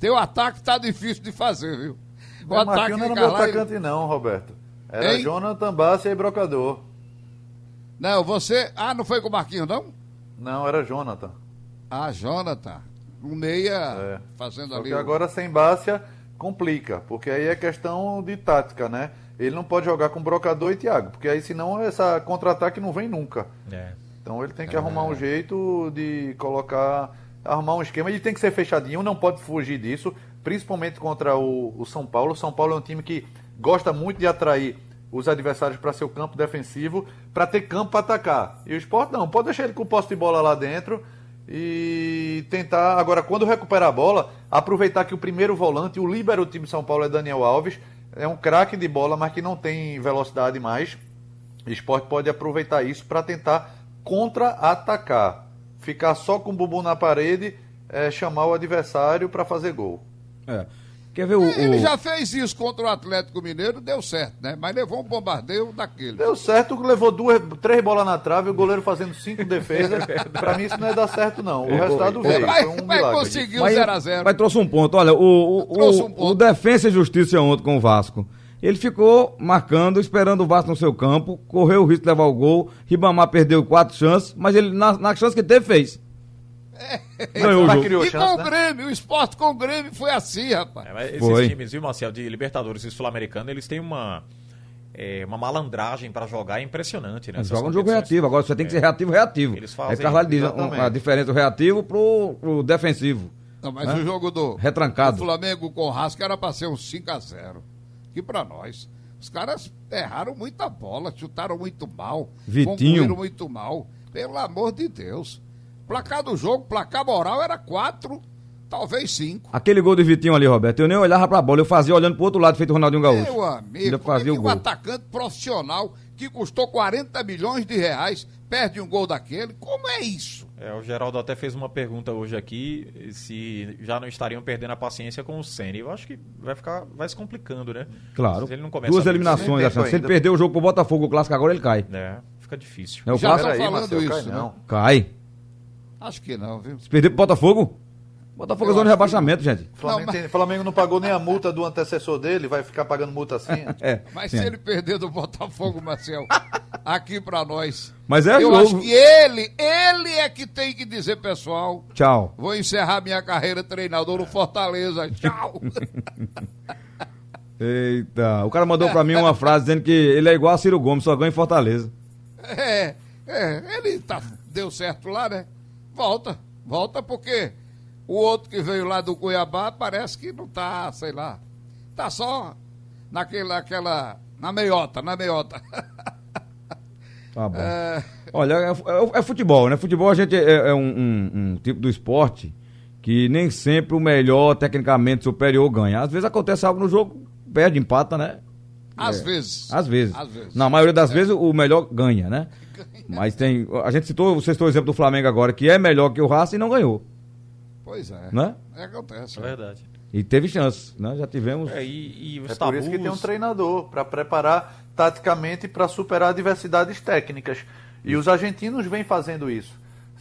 Speaker 6: Teu ataque tá difícil de fazer, viu? O
Speaker 5: Mas Marquinhos não era meu atacante, não, Roberto. Era
Speaker 6: Hein?
Speaker 5: Jonathan Bassi e Brocador.
Speaker 6: Não, você. Ah, não foi com o Marquinhos, não?
Speaker 5: Não, era Jonathan.
Speaker 6: Ah, Jonathan. Um meia
Speaker 5: É.
Speaker 6: fazendo
Speaker 5: Só
Speaker 6: ali.
Speaker 5: que
Speaker 6: o-
Speaker 5: agora sem Bácia complica, porque aí é questão de tática, né? Ele não pode jogar com Brocador e Thiago, porque aí senão essa contra-ataque não vem nunca.
Speaker 4: É.
Speaker 5: Então ele tem que arrumar um jeito de colocar, arrumar um esquema. Ele tem que ser fechadinho, não pode fugir disso, principalmente contra o, o São Paulo. O São Paulo é um time que gosta muito de atrair os adversários para seu campo defensivo, para ter campo para atacar. E o esporte não, pode deixar ele com o posse de bola lá dentro e tentar. Agora, quando recuperar a bola, aproveitar que o primeiro volante, o líbero do time de São Paulo é Daniel Alves, é um craque de bola, mas que não tem velocidade mais. O esporte pode aproveitar isso para tentar contra-atacar. Ficar só com o bumbum na parede, é, chamar o adversário para fazer gol.
Speaker 3: É. Quer ver o.
Speaker 6: Ele
Speaker 3: o-
Speaker 6: já fez isso contra o Atlético Mineiro, deu certo, né? Mas levou um bombardeio daquele.
Speaker 5: Deu certo, levou duas, três bolas na trave, o goleiro fazendo cinco defesas. para mim isso não ia dar certo, não. O resultado veio.
Speaker 6: Mas,
Speaker 5: Foi um
Speaker 6: mas
Speaker 5: milagre.
Speaker 6: conseguiu
Speaker 3: Mas,
Speaker 6: 0x0.
Speaker 3: mas trouxe um ponto. Olha, o, o,
Speaker 6: Trouxe
Speaker 3: o,
Speaker 6: um ponto.
Speaker 3: o Defensa e Justiça ontem com o Vasco. Ele ficou marcando, esperando o Vasco no seu campo, correu o risco de levar o gol. Ribamar perdeu quatro chances, mas ele, na, na chance que teve, fez. Ganhou o
Speaker 5: Mas
Speaker 3: jogo.
Speaker 5: criou
Speaker 6: E
Speaker 5: chance,
Speaker 6: com o
Speaker 5: né?
Speaker 6: Grêmio, o esporte com o Grêmio foi assim, rapaz.
Speaker 4: É, mas esses
Speaker 3: Foi.
Speaker 4: times, viu, Marcel, de Libertadores e Sul-Americano, eles têm uma, é, uma malandragem pra jogar impressionante, né?
Speaker 3: Jogam um jogo reativo, agora você tem que ser reativo, reativo.
Speaker 4: Eles fazem,
Speaker 3: Aí Carvalho diz a diferença do reativo pro, pro defensivo.
Speaker 6: Não, mas
Speaker 3: Hã?
Speaker 6: o jogo do,
Speaker 3: Retrancado.
Speaker 6: do Flamengo com o Rasca era pra ser um 5x0. Que pra nós. Os caras erraram muita bola, chutaram muito mal.
Speaker 3: Vitinho.
Speaker 6: concluíram muito mal. Pelo amor de Deus. Placar do jogo, placar moral era 4, talvez 5.
Speaker 3: Aquele gol do Vitinho ali, Roberto, eu nem olhava pra bola, eu fazia olhando pro outro lado, feito o Ronaldinho Gaúcho.
Speaker 6: Meu amigo,
Speaker 3: fazia
Speaker 6: é
Speaker 3: o
Speaker 6: que um
Speaker 3: gol.
Speaker 6: atacante profissional que custou 40 milhões de reais perde um gol daquele? Como é isso?
Speaker 4: É, o Geraldo até fez uma pergunta hoje aqui se já não estariam perdendo a paciência com o Ceni. Eu acho que vai ficar, vai se complicando, né?
Speaker 3: Claro.
Speaker 4: Se ele não começa
Speaker 3: Duas eliminações, Alexandre. Se ele perder o jogo pro Botafogo, o clássico agora, ele cai.
Speaker 4: É, fica difícil.
Speaker 3: É o
Speaker 6: Já
Speaker 3: clássico?
Speaker 6: estão
Speaker 5: Peraí,
Speaker 6: falando
Speaker 5: cai
Speaker 6: isso, né?
Speaker 5: não.
Speaker 3: Cai.
Speaker 6: Acho que não, viu?
Speaker 3: Se perder pro Botafogo, Botafogo é zona de rebaixamento, gente.
Speaker 5: Flamengo,
Speaker 6: Não,
Speaker 5: tem- Flamengo não pagou nem a multa do antecessor dele, vai ficar pagando multa assim?
Speaker 3: É.
Speaker 6: Mas
Speaker 3: sim.
Speaker 6: se ele perder do Botafogo, Marcel, aqui pra nós.
Speaker 3: Mas é
Speaker 6: eu
Speaker 3: jogo.
Speaker 6: acho que ele, ele é que tem que dizer, pessoal,
Speaker 3: Tchau.
Speaker 6: vou encerrar minha carreira treinador no Fortaleza. Tchau.
Speaker 3: Eita. O cara mandou pra mim uma frase dizendo que ele é igual a Ciro Gomes, só ganha em Fortaleza.
Speaker 6: É, é, ele tá, deu certo lá, né? Volta, volta porque o outro que veio lá do Cuiabá parece que não tá, sei lá, tá só naquela, aquela, na meiota, na meiota.
Speaker 3: Tá bom.
Speaker 6: É,
Speaker 3: Olha, é, é- é futebol, né? Futebol a gente é, é um, um- um tipo do esporte que nem sempre o melhor, tecnicamente superior, ganha. Às vezes acontece algo no jogo, perde, empata, né?
Speaker 6: às
Speaker 3: É.
Speaker 6: vezes.
Speaker 3: Às vezes.
Speaker 6: Às vezes.
Speaker 3: Na maioria das vezes o melhor ganha, né?
Speaker 6: ganha.
Speaker 3: Mas tem. A gente citou, você citou o exemplo do Flamengo agora, que é melhor que o Racing e não ganhou.
Speaker 6: Pois é.
Speaker 3: Né?
Speaker 6: É acontece.
Speaker 4: É verdade.
Speaker 3: E teve chance, né? Já tivemos.
Speaker 4: É, e, e os
Speaker 5: É por isso que tem um
Speaker 4: tabus-
Speaker 5: treinador para preparar taticamente para superar adversidades técnicas. E os argentinos vêm fazendo isso.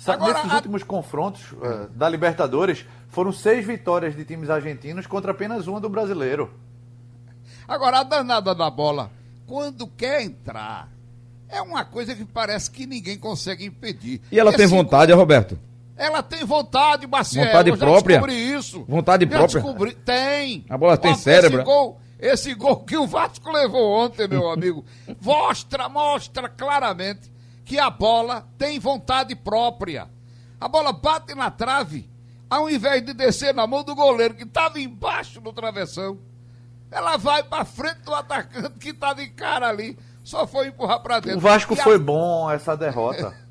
Speaker 6: Agora,
Speaker 5: Nesses
Speaker 6: a-
Speaker 5: últimos confrontos eh, da Libertadores, foram seis vitórias de times argentinos contra apenas uma do brasileiro.
Speaker 6: Agora, a danada da bola, quando quer entrar, é uma coisa que parece que ninguém consegue impedir.
Speaker 3: E ela tem
Speaker 6: Esse
Speaker 3: vontade,
Speaker 6: gol-
Speaker 3: Roberto?
Speaker 6: Ela tem vontade, Marcelo.
Speaker 3: Vontade
Speaker 6: eu
Speaker 3: própria?
Speaker 6: descobri isso.
Speaker 3: Vontade
Speaker 6: Já
Speaker 3: própria?
Speaker 6: Descobri. Tem.
Speaker 3: A bola tem
Speaker 6: Ó,
Speaker 3: cérebro,
Speaker 6: Esse gol, esse gol que o Vasco levou ontem, meu amigo, mostra, mostra claramente que a bola tem vontade própria. A bola bate na trave, ao invés de descer na mão do goleiro que estava embaixo do travessão. Ela vai para frente do atacante que tá de cara ali. Só foi empurrar para dentro.
Speaker 5: O Vasco
Speaker 6: E a-
Speaker 5: foi bom essa derrota.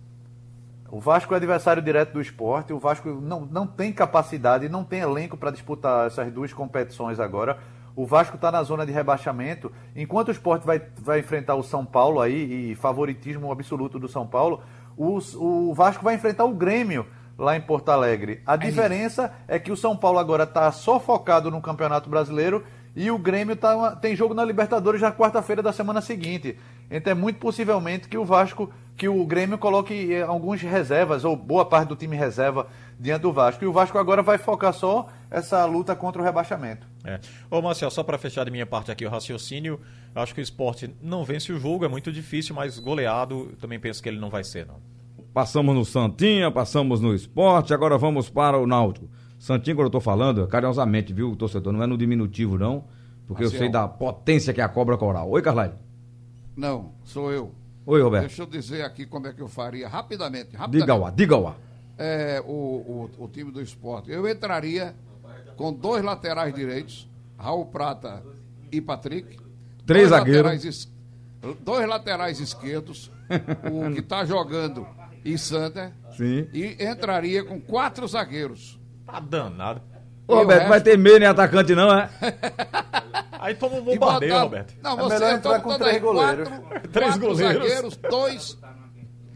Speaker 5: O Vasco é adversário direto do esporte. O Vasco não, não tem capacidade, não tem elenco para disputar essas duas competições agora. O Vasco está na zona de rebaixamento. Enquanto o esporte vai, vai enfrentar o São Paulo aí, e favoritismo absoluto do São Paulo, o, o Vasco vai enfrentar o Grêmio lá em Porto Alegre. A diferença é que o São Paulo agora está só focado no Campeonato Brasileiro e o Grêmio tá, tem jogo na Libertadores na quarta-feira da semana seguinte. Então é muito possivelmente que o Vasco, que o Grêmio coloque eh, alguns reservas, ou boa parte do time reserva diante do Vasco. E o Vasco agora vai focar só essa luta contra o rebaixamento.
Speaker 4: É. Ô, Marcel, só para fechar de minha parte aqui o raciocínio, acho que o esporte não vence o jogo, é muito difícil, mas goleado, eu também penso que ele não vai ser, não.
Speaker 3: Passamos no Santinha, passamos no esporte, agora vamos para o Náutico. Santinha, quando eu tô falando, carinhosamente, viu, torcedor? Não é no diminutivo, não, porque eu
Speaker 6: Marcelo.
Speaker 3: sei da potência que é a cobra coral. Oi, Carlyle.
Speaker 6: Não, sou eu.
Speaker 3: Oi, Roberto.
Speaker 6: Deixa eu dizer aqui como é que eu faria, rapidamente. rapidamente.
Speaker 3: Diga lá, diga lá.
Speaker 6: é, o, o, o time do esporte. Eu entraria com dois laterais direitos, Raul Prata e Patrick.
Speaker 3: Três
Speaker 6: dois
Speaker 3: zagueiros.
Speaker 6: laterais es- dois laterais esquerdos, o que está jogando e Sander.
Speaker 3: Sim.
Speaker 6: E entraria com quatro zagueiros.
Speaker 4: Tá danado.
Speaker 3: Ô, Roberto,
Speaker 6: resto-
Speaker 3: vai ter meio nem atacante, não, é?
Speaker 4: Aí toma um bombardeio,
Speaker 6: botar-
Speaker 4: Roberto.
Speaker 6: Não,
Speaker 5: É
Speaker 6: você
Speaker 5: melhor
Speaker 6: está
Speaker 5: entrar com três goleiros.
Speaker 6: Quatro,
Speaker 4: Três
Speaker 6: quatro
Speaker 4: goleiros.
Speaker 6: zagueiros, dois,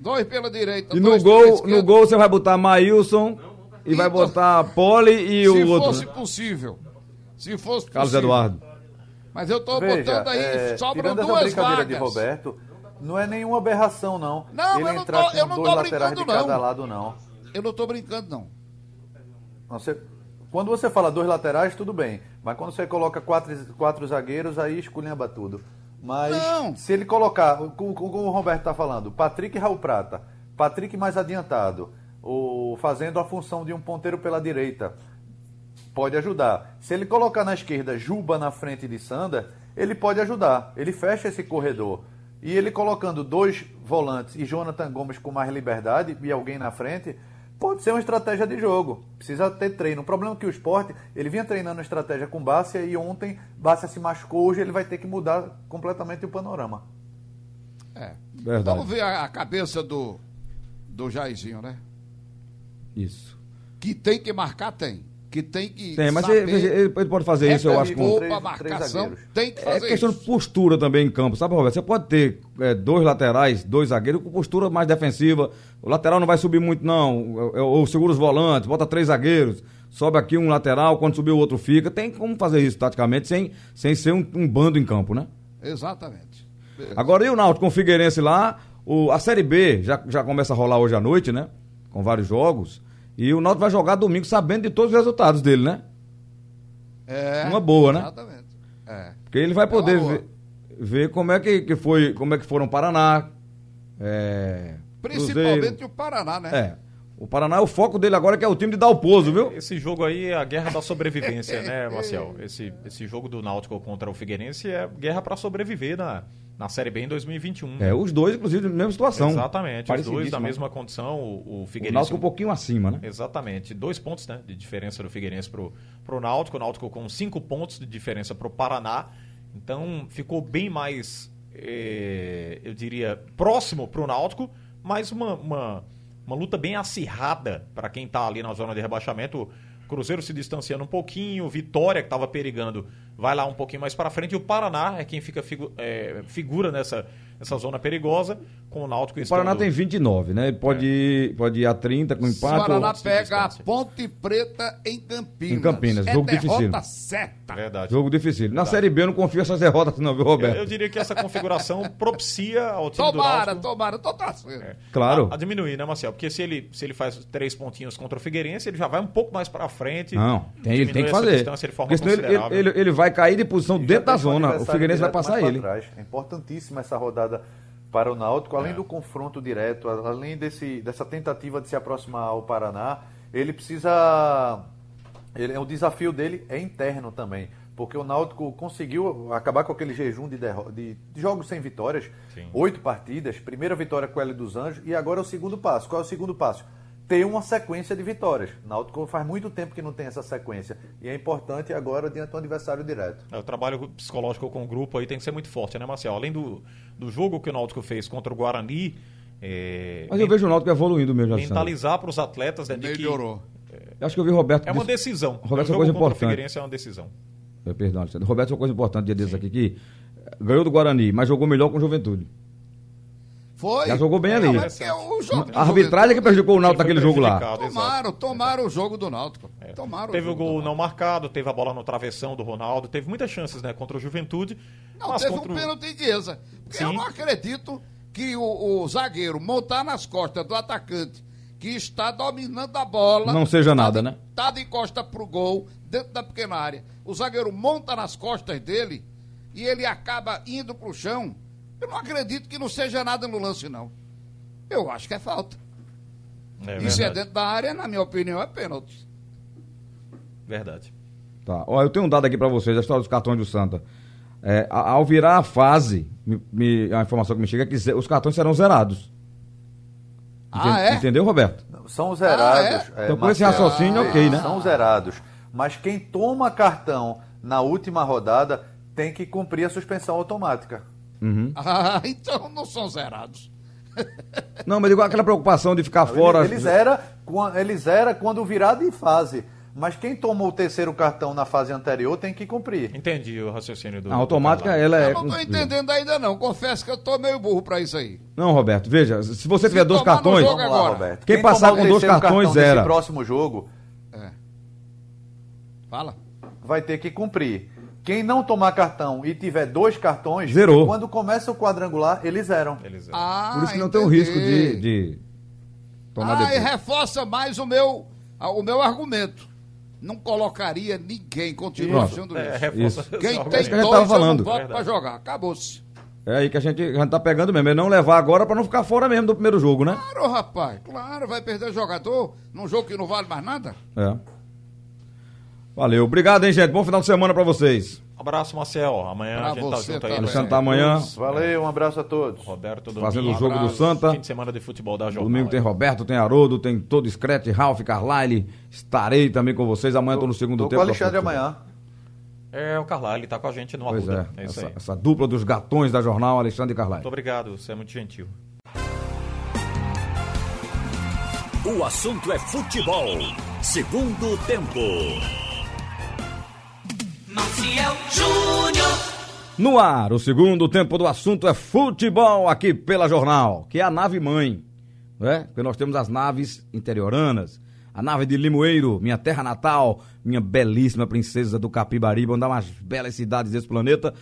Speaker 6: dois pela direita.
Speaker 3: E no gol, no gol você vai botar Maílson e vai
Speaker 6: Então-
Speaker 3: botar Pole e o
Speaker 6: Se
Speaker 3: outro.
Speaker 6: fosse
Speaker 3: né?
Speaker 6: possível. Se fosse
Speaker 3: Carlos
Speaker 6: possível.
Speaker 3: Eduardo.
Speaker 6: Mas eu tô
Speaker 5: Veja,
Speaker 6: botando aí,
Speaker 5: é,
Speaker 6: sobram duas
Speaker 5: brincadeira
Speaker 6: vagas.
Speaker 5: de Roberto, não é nenhuma aberração, não.
Speaker 6: Não,
Speaker 5: Ele
Speaker 6: eu não
Speaker 5: entrar
Speaker 6: tô- eu não tô brincando,
Speaker 5: cada
Speaker 6: não.
Speaker 5: lado, não.
Speaker 6: Eu não tô brincando, não.
Speaker 5: Você- quando você fala dois laterais, tudo bem. Mas quando você coloca quatro, quatro zagueiros, aí esculhamba tudo. Mas
Speaker 6: Não.
Speaker 5: se ele colocar, como como o Roberto está falando, Patrick e Raul Prata, Patrick mais adiantado, o, fazendo a função de um ponteiro pela direita, pode ajudar. Se ele colocar na esquerda Juba na frente de Sander, ele pode ajudar. Ele fecha esse corredor. E ele colocando dois volantes e Jonathan Gomes com mais liberdade e alguém na frente, pode ser uma estratégia de jogo. Precisa ter treino. O problema é que o esporte, ele vinha treinando a estratégia com Bárcia e ontem Bárcia se machucou. Hoje ele vai ter que mudar completamente o panorama.
Speaker 6: É.
Speaker 3: Verdade.
Speaker 6: Vamos ver a, a cabeça do, do Jairzinho, né?
Speaker 3: Isso.
Speaker 6: Que tem que marcar, tem. Que tem que.
Speaker 3: Tem, mas
Speaker 6: saber
Speaker 3: ele, ele- ele pode fazer isso, eu acho, com.
Speaker 6: repor
Speaker 5: Três- três
Speaker 6: marcação.
Speaker 5: zagueiros.
Speaker 6: Tem que
Speaker 3: É
Speaker 6: fazer
Speaker 3: questão
Speaker 6: isso.
Speaker 3: de postura também em campo, sabe, Roberto? Você pode ter é, dois laterais, dois zagueiros com postura mais defensiva. O lateral não vai subir muito, não. Ou, ou segura os volantes, bota três zagueiros, sobe aqui um lateral, quando subir o outro fica. Tem como fazer isso taticamente sem, sem ser um, um bando em campo, né?
Speaker 6: Exatamente.
Speaker 3: Agora, e o Náutico com o Figueirense lá? O, a Série B já, já começa a rolar hoje à noite, né? Com vários jogos. E o Náutico vai jogar domingo sabendo de todos os resultados dele, né?
Speaker 6: É,
Speaker 3: Uma boa, né?
Speaker 6: Exatamente. É.
Speaker 3: Porque ele vai poder
Speaker 6: uma boa.
Speaker 3: ver, ver como é que, que foi, como é que foram Paraná, é,
Speaker 6: Principalmente
Speaker 3: Cruzeiro.
Speaker 6: o Paraná, né?
Speaker 3: É. O Paraná, o foco dele agora é que é o time de Dalpozo, viu?
Speaker 4: Esse jogo aí é a guerra da sobrevivência, né, Marcel? Esse, esse jogo do Náutico contra o Figueirense é guerra para sobreviver na, na Série B em 2021.
Speaker 3: É, os dois, inclusive, na mesma situação.
Speaker 4: Exatamente, os dois na
Speaker 3: né?
Speaker 4: mesma condição, o, o
Speaker 3: O
Speaker 4: Figueirense...
Speaker 3: Náutico um pouquinho acima, né?
Speaker 4: Exatamente, dois pontos né, de diferença do Figueirense pro, pro Náutico, o Náutico com cinco pontos de diferença pro Paraná, então ficou bem mais, eh, eu diria, próximo pro Náutico, mas uma, uma, uma luta bem acirrada para quem tá ali na zona de rebaixamento, o Cruzeiro se distanciando um pouquinho, Vitória que estava perigando vai lá um pouquinho mais para frente, e o Paraná é quem fica figu- eh, figura nessa, essa zona perigosa, com o Náutico
Speaker 3: O Paraná tem 29, né? Ele pode, ir, pode ir a 30 com
Speaker 6: O
Speaker 3: empate.
Speaker 6: Paraná
Speaker 3: ou-
Speaker 6: pega a. Ponte Preta em Campinas.
Speaker 3: Em Campinas,
Speaker 6: é
Speaker 3: jogo dificílimo.
Speaker 6: certa.
Speaker 4: Verdade.
Speaker 3: Jogo difícil. Na
Speaker 4: Verdade.
Speaker 3: Série B eu não confio nessas derrotas, não, viu,
Speaker 4: Eu,
Speaker 3: Roberto?
Speaker 4: eu diria que essa configuração propicia ao time do
Speaker 6: Tomara,
Speaker 4: Náutico
Speaker 6: tomara, tô torcendo.
Speaker 3: Claro.
Speaker 4: a, a diminuir, né, Marcelo? Porque se ele, se ele faz três pontinhos contra o Figueirense, ele já vai um pouco mais pra frente.
Speaker 3: Não, tem, ele
Speaker 4: diminui
Speaker 3: tem que
Speaker 4: essa
Speaker 3: fazer.
Speaker 4: distância de forma
Speaker 3: Porque senão ele,
Speaker 4: considerável.
Speaker 3: ele, ele- ele vai cair de posição
Speaker 5: E
Speaker 3: dentro da zona. O Figueirense vai passar ele.
Speaker 5: É importantíssima essa rodada para o Náutico, além do confronto direto, além desse, dessa tentativa de se aproximar ao Paraná, ele precisa. Ele, o desafio dele é interno também. Porque o Náutico conseguiu acabar com aquele jejum de, de- de jogos sem vitórias.
Speaker 4: Sim.
Speaker 5: Oito partidas, primeira vitória com o L dos Anjos, e agora é o segundo passo. Qual é o segundo passo? Ter uma sequência de vitórias. O Náutico faz muito tempo que não tem essa sequência. E é importante agora diante do adversário direto.
Speaker 4: É, O trabalho psicológico com o grupo aí tem que ser muito forte, né, Marcelo? Além do, do jogo que o Náutico fez contra o Guarani, é,
Speaker 3: Mas eu vejo o Náutico evoluindo mesmo,
Speaker 4: mentalizar para os atletas né, de que
Speaker 6: Melhorou.
Speaker 3: Eu acho que eu vi o Roberto.
Speaker 4: é uma decisão.
Speaker 3: Roberto,
Speaker 4: o
Speaker 3: uma
Speaker 4: jogo
Speaker 3: coisa
Speaker 4: contra o
Speaker 3: importante.
Speaker 4: Figueirense é uma decisão.
Speaker 3: Perdão, Alexandre. Roberto, uma coisa importante dia desses aqui, que eh, ganhou do Guarani, mas jogou melhor com o Juventude.
Speaker 6: Foi.
Speaker 3: Já jogou bem ali.
Speaker 6: Não, é o jogo
Speaker 3: A arbitragem é que prejudicou o Náutico naquele jogo lá.
Speaker 4: exato.
Speaker 6: Tomaram, tomaram o jogo do Náutico. Tomaram
Speaker 4: Teve o gol não marcado, teve a bola no travessão do Ronaldo, teve muitas chances né, contra o Juventude.
Speaker 6: Não,
Speaker 4: mas
Speaker 6: teve
Speaker 4: contra
Speaker 6: um pênalti de Chiesa. Porque eu não acredito que o, o zagueiro montar nas costas do atacante que está dominando a bola.
Speaker 3: Não seja
Speaker 6: tá
Speaker 3: nada,
Speaker 6: de,
Speaker 3: né?
Speaker 6: Tá de costa pro gol, dentro da pequena área. O zagueiro monta nas costas dele e ele acaba indo pro chão. Eu não acredito que não seja nada no lance, não. Eu acho que é falta.
Speaker 4: É
Speaker 6: se é
Speaker 4: verdade.
Speaker 6: dentro da área, na minha opinião, é pênalti.
Speaker 4: Verdade.
Speaker 3: Tá. Ó, eu tenho um dado aqui pra vocês, a história dos cartões do Santa. É, ao virar a fase, me- me- a informação que me chega é que os cartões serão zerados.
Speaker 6: Ah, é?
Speaker 3: Entendeu, Roberto?
Speaker 5: São zerados.
Speaker 6: Ah,
Speaker 5: é,
Speaker 3: Então, com esse raciocínio, ok, né?
Speaker 5: São zerados. Mas quem toma cartão na última rodada tem que cumprir a suspensão automática.
Speaker 6: Ah, então não são zerados.
Speaker 3: Não, mas igual aquela preocupação de ficar fora.
Speaker 5: Ele, ele, zera, quan- ele zera quando virar de fase. Mas quem tomou o terceiro cartão na fase anterior tem que cumprir.
Speaker 4: Entendi o raciocínio do.
Speaker 3: A automática,
Speaker 4: do
Speaker 3: ela é.
Speaker 6: eu não tô
Speaker 3: cumprida.
Speaker 6: entendendo ainda, não. Confesso que eu tô meio burro pra isso aí.
Speaker 3: Não, Roberto, veja, se você tiver dois cartões.
Speaker 5: lá,
Speaker 6: agora.
Speaker 5: Roberto.
Speaker 3: Quem passar com dois cartões,
Speaker 5: cartão
Speaker 3: zera.
Speaker 5: próximo jogo
Speaker 6: Fala.
Speaker 5: vai ter que cumprir. Quem não tomar cartão e tiver dois cartões,
Speaker 3: Zerou.
Speaker 5: quando começa o quadrangular, eles zeram.
Speaker 4: Eles-
Speaker 6: Ah,
Speaker 3: Por isso que não tem o
Speaker 6: entendi.
Speaker 3: risco de, de tomar
Speaker 6: Ah, e
Speaker 3: depois.
Speaker 6: reforça mais o meu, ah, o meu argumento. Não colocaria ninguém,
Speaker 3: Pronto.
Speaker 6: achando
Speaker 4: É,
Speaker 6: isso.
Speaker 3: Isso.
Speaker 6: Quem tem
Speaker 3: que
Speaker 6: dois,
Speaker 3: tava
Speaker 6: eu
Speaker 3: falando.
Speaker 6: pra
Speaker 4: Verdade.
Speaker 6: jogar. Acabou-se.
Speaker 3: É aí que a gente, a gente tá pegando mesmo. É não levar agora pra não ficar fora mesmo do primeiro jogo, né?
Speaker 6: Claro, rapaz. Claro, vai perder jogador num jogo que não vale mais nada.
Speaker 3: É. Valeu. Obrigado, hein, gente. Bom final de semana pra vocês.
Speaker 4: Abraço, Marcel. Amanhã
Speaker 6: Pra
Speaker 4: a gente tá junto aí.
Speaker 6: também.
Speaker 4: né?
Speaker 3: Alexandre tá amanhã.
Speaker 5: Valeu, um abraço a todos.
Speaker 4: Roberto
Speaker 3: Fazendo o
Speaker 4: Domingo.
Speaker 3: jogo do. Santa.
Speaker 4: Fim de semana de futebol da jornada.
Speaker 3: Domingo tem Roberto, tem Haroldo, tem todo Screte, Ralph, Carlyle. Estarei também com vocês. Amanhã tô no segundo
Speaker 5: Tô
Speaker 3: tempo.
Speaker 5: com o Alexandre amanhã.
Speaker 4: É, o Carlyle tá com a gente no
Speaker 3: Pois
Speaker 4: Arruda.
Speaker 3: é,
Speaker 4: É, isso
Speaker 3: essa,
Speaker 4: aí.
Speaker 3: essa dupla dos gatões da jornal, Alexandre e Carlyle.
Speaker 4: Muito obrigado, você é muito gentil.
Speaker 1: O assunto é futebol. Segundo tempo.
Speaker 2: Maciel Júnior.
Speaker 3: No ar, o segundo tempo do assunto é futebol aqui pela Jornal, que é a nave mãe, né? Porque nós temos as naves interioranas, a nave de Limoeiro, minha terra natal, minha belíssima princesa do Capibaribe, uma das belas cidades desse planeta.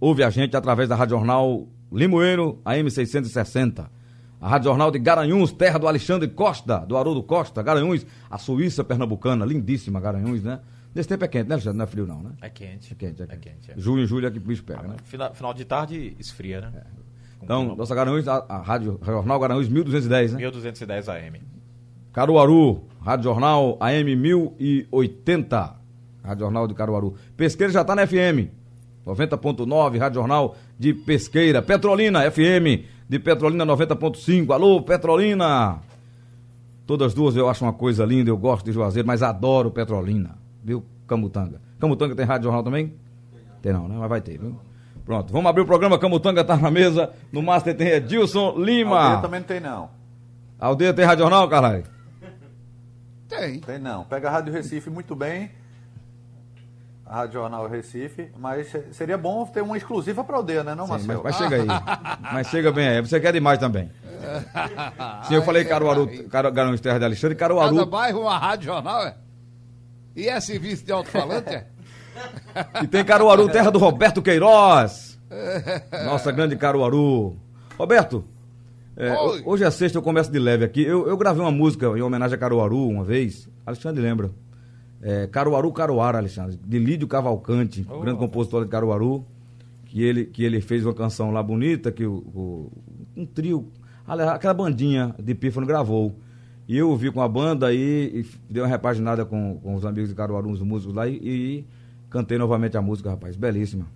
Speaker 3: Ouve a gente através da Rádio Jornal Limoeiro, AM 660. A Rádio Jornal de Garanhuns, terra do Alexandre Costa, do Haroldo Costa, Garanhuns, a Suíça pernambucana, lindíssima Garanhuns, né? Nesse tempo é quente, né, Alexandre? Não é frio não, né?
Speaker 4: É quente.
Speaker 3: É quente, é
Speaker 4: É
Speaker 3: quente.
Speaker 4: quente. é.
Speaker 3: Junho e julho é que o bicho pega, né?
Speaker 4: Final, final de tarde esfria, né? Com
Speaker 3: Então, nossa Garanhuns, a, a Rádio Jornal Garanhuns 1210, né?
Speaker 4: 1210 AM.
Speaker 3: Caruaru, Rádio Jornal AM 1080. Rádio Jornal de Caruaru. Pesqueira já tá na FM. 90.9, Rádio Jornal de Pesqueira. Petrolina, FM de Petrolina 90.5. Alô, Petrolina! Todas duas eu acho uma coisa linda, eu gosto de Juazeiro, mas adoro Petrolina. Viu? Camutanga. Camutanga tem Rádio Jornal também? Tem não, né? Mas vai ter, viu? Pronto, vamos abrir o programa. Camutanga tá na mesa. No Master tem Edilson Lima.
Speaker 5: Aldeia também não tem não.
Speaker 3: Aldeia tem Rádio Jornal, caralho?
Speaker 6: Tem.
Speaker 5: Tem não. Pega a Rádio Recife muito bem. a Rádio Jornal Recife, mas seria bom ter uma exclusiva para aldeia, né, não,
Speaker 3: Sim, mas,
Speaker 5: Marcelo?
Speaker 3: mas chega aí. mas chega bem aí. Você quer demais também. Sim, eu falei Caruaru, Caru, Garanhuns Terra de Alexandre,
Speaker 6: Cada
Speaker 3: Caruaru.
Speaker 6: bairro uma rádio jornal, é? E é serviço de alto-falante, é?
Speaker 3: E tem Caruaru, terra do Roberto Queiroz. Nossa grande Caruaru. Roberto, é, hoje é sexta, eu começo de leve aqui. Eu, eu gravei uma música em homenagem a Caruaru uma vez. Alexandre lembra. É, Caruaru Caruara, Alexandre. De Lídio Cavalcante,
Speaker 4: Oh.
Speaker 3: grande compositor de Caruaru. Que ele, que ele fez uma canção lá bonita, que o, o- um trio, aliás, aquela bandinha de pífano gravou. E eu ouvi com a banda e, e dei uma repaginada com, com os amigos de Caruaru, os músicos lá, e, e cantei novamente a música, rapaz. Belíssima.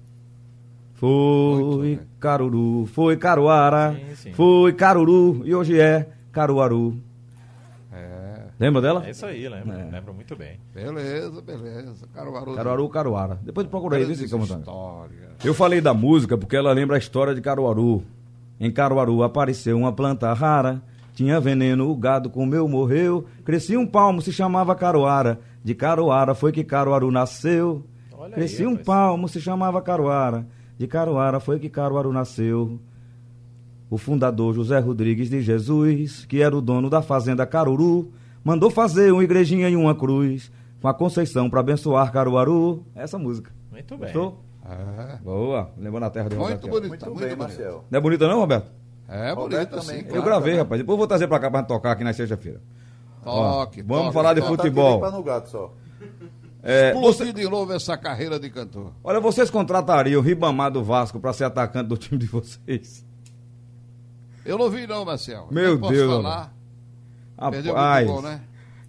Speaker 3: Foi Caruru, foi Caruara,
Speaker 4: Sim, sim.
Speaker 3: foi Caruru e hoje é Caruaru.
Speaker 6: É,
Speaker 3: Lembra dela?
Speaker 4: É isso aí, lembro,
Speaker 3: É.
Speaker 4: lembro muito bem.
Speaker 6: beleza, beleza. Caruaru.
Speaker 3: Caruaru, Caruara. Depois procura aí, montando.
Speaker 6: histórias.
Speaker 3: Eu falei da música porque ela lembra a história de Caruaru. Em Caruaru apareceu uma planta rara, tinha veneno, o gado comeu, morreu. Crescia um palmo, se chamava Caruara. De Caruara foi que Caruaru nasceu.
Speaker 4: Olha aí,
Speaker 3: Crescia um
Speaker 4: rapaz.
Speaker 3: palmo, se chamava Caruara. De Caruara foi que Caruaru nasceu. O fundador José Rodrigues de Jesus, que era o dono da fazenda Caruru, mandou fazer uma igrejinha e uma cruz com a Conceição para abençoar Caruaru. Essa música.
Speaker 4: Muito bem.
Speaker 3: Gostou?
Speaker 6: É,
Speaker 3: Boa, lembrando a terra de
Speaker 6: muito bonita,
Speaker 5: Muito
Speaker 6: muito,
Speaker 5: bem,
Speaker 6: bonita.
Speaker 5: Marcelo.
Speaker 3: Não é bonita não, Roberto?
Speaker 6: É bonita,
Speaker 5: também,
Speaker 6: sim.
Speaker 5: claro.
Speaker 3: eu gravei,
Speaker 5: também.
Speaker 3: rapaz. Depois eu vou trazer pra cá pra gente tocar aqui na sexta-feira.
Speaker 6: Toque,
Speaker 3: Vamos
Speaker 6: toque,
Speaker 3: falar de
Speaker 6: toque.
Speaker 3: futebol.
Speaker 5: Tá no gato só.
Speaker 3: É, você-
Speaker 6: de novo essa carreira de cantor.
Speaker 3: olha, vocês contratariam o Ribamar do Vasco pra ser atacante do time de vocês?
Speaker 6: Eu não vi não, Marcel.
Speaker 3: Meu
Speaker 6: Nem posso
Speaker 3: Deus,
Speaker 6: falar. Perdeu
Speaker 3: Rapaz,
Speaker 6: gol, né?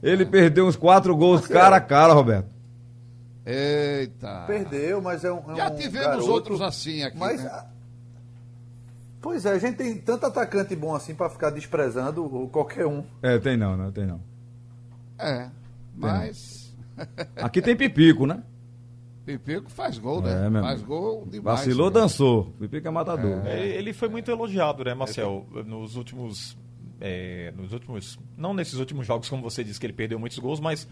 Speaker 3: ele perdeu uns quatro gols cara a cara, Roberto.
Speaker 6: Eita.
Speaker 5: Perdeu, mas é um. é
Speaker 6: Já
Speaker 5: um
Speaker 6: tivemos
Speaker 5: garoto,
Speaker 6: outros assim aqui.
Speaker 5: Mas.
Speaker 6: né?
Speaker 5: Pois é, a gente tem tanto atacante bom assim pra ficar desprezando o- qualquer um.
Speaker 3: É, tem não, não tem não.
Speaker 6: É, mas
Speaker 3: Aqui tem Pipico, né?
Speaker 6: Pipico faz gol,
Speaker 3: É,
Speaker 6: né?
Speaker 3: meu
Speaker 6: faz gol demais.
Speaker 3: Vacilou,
Speaker 6: né?
Speaker 3: dançou. Pipico é matador.
Speaker 4: É, Ele foi muito elogiado, né, Marcel? Nos últimos. é, nos últimos. Não nesses últimos jogos, como você disse, que ele perdeu muitos gols, mas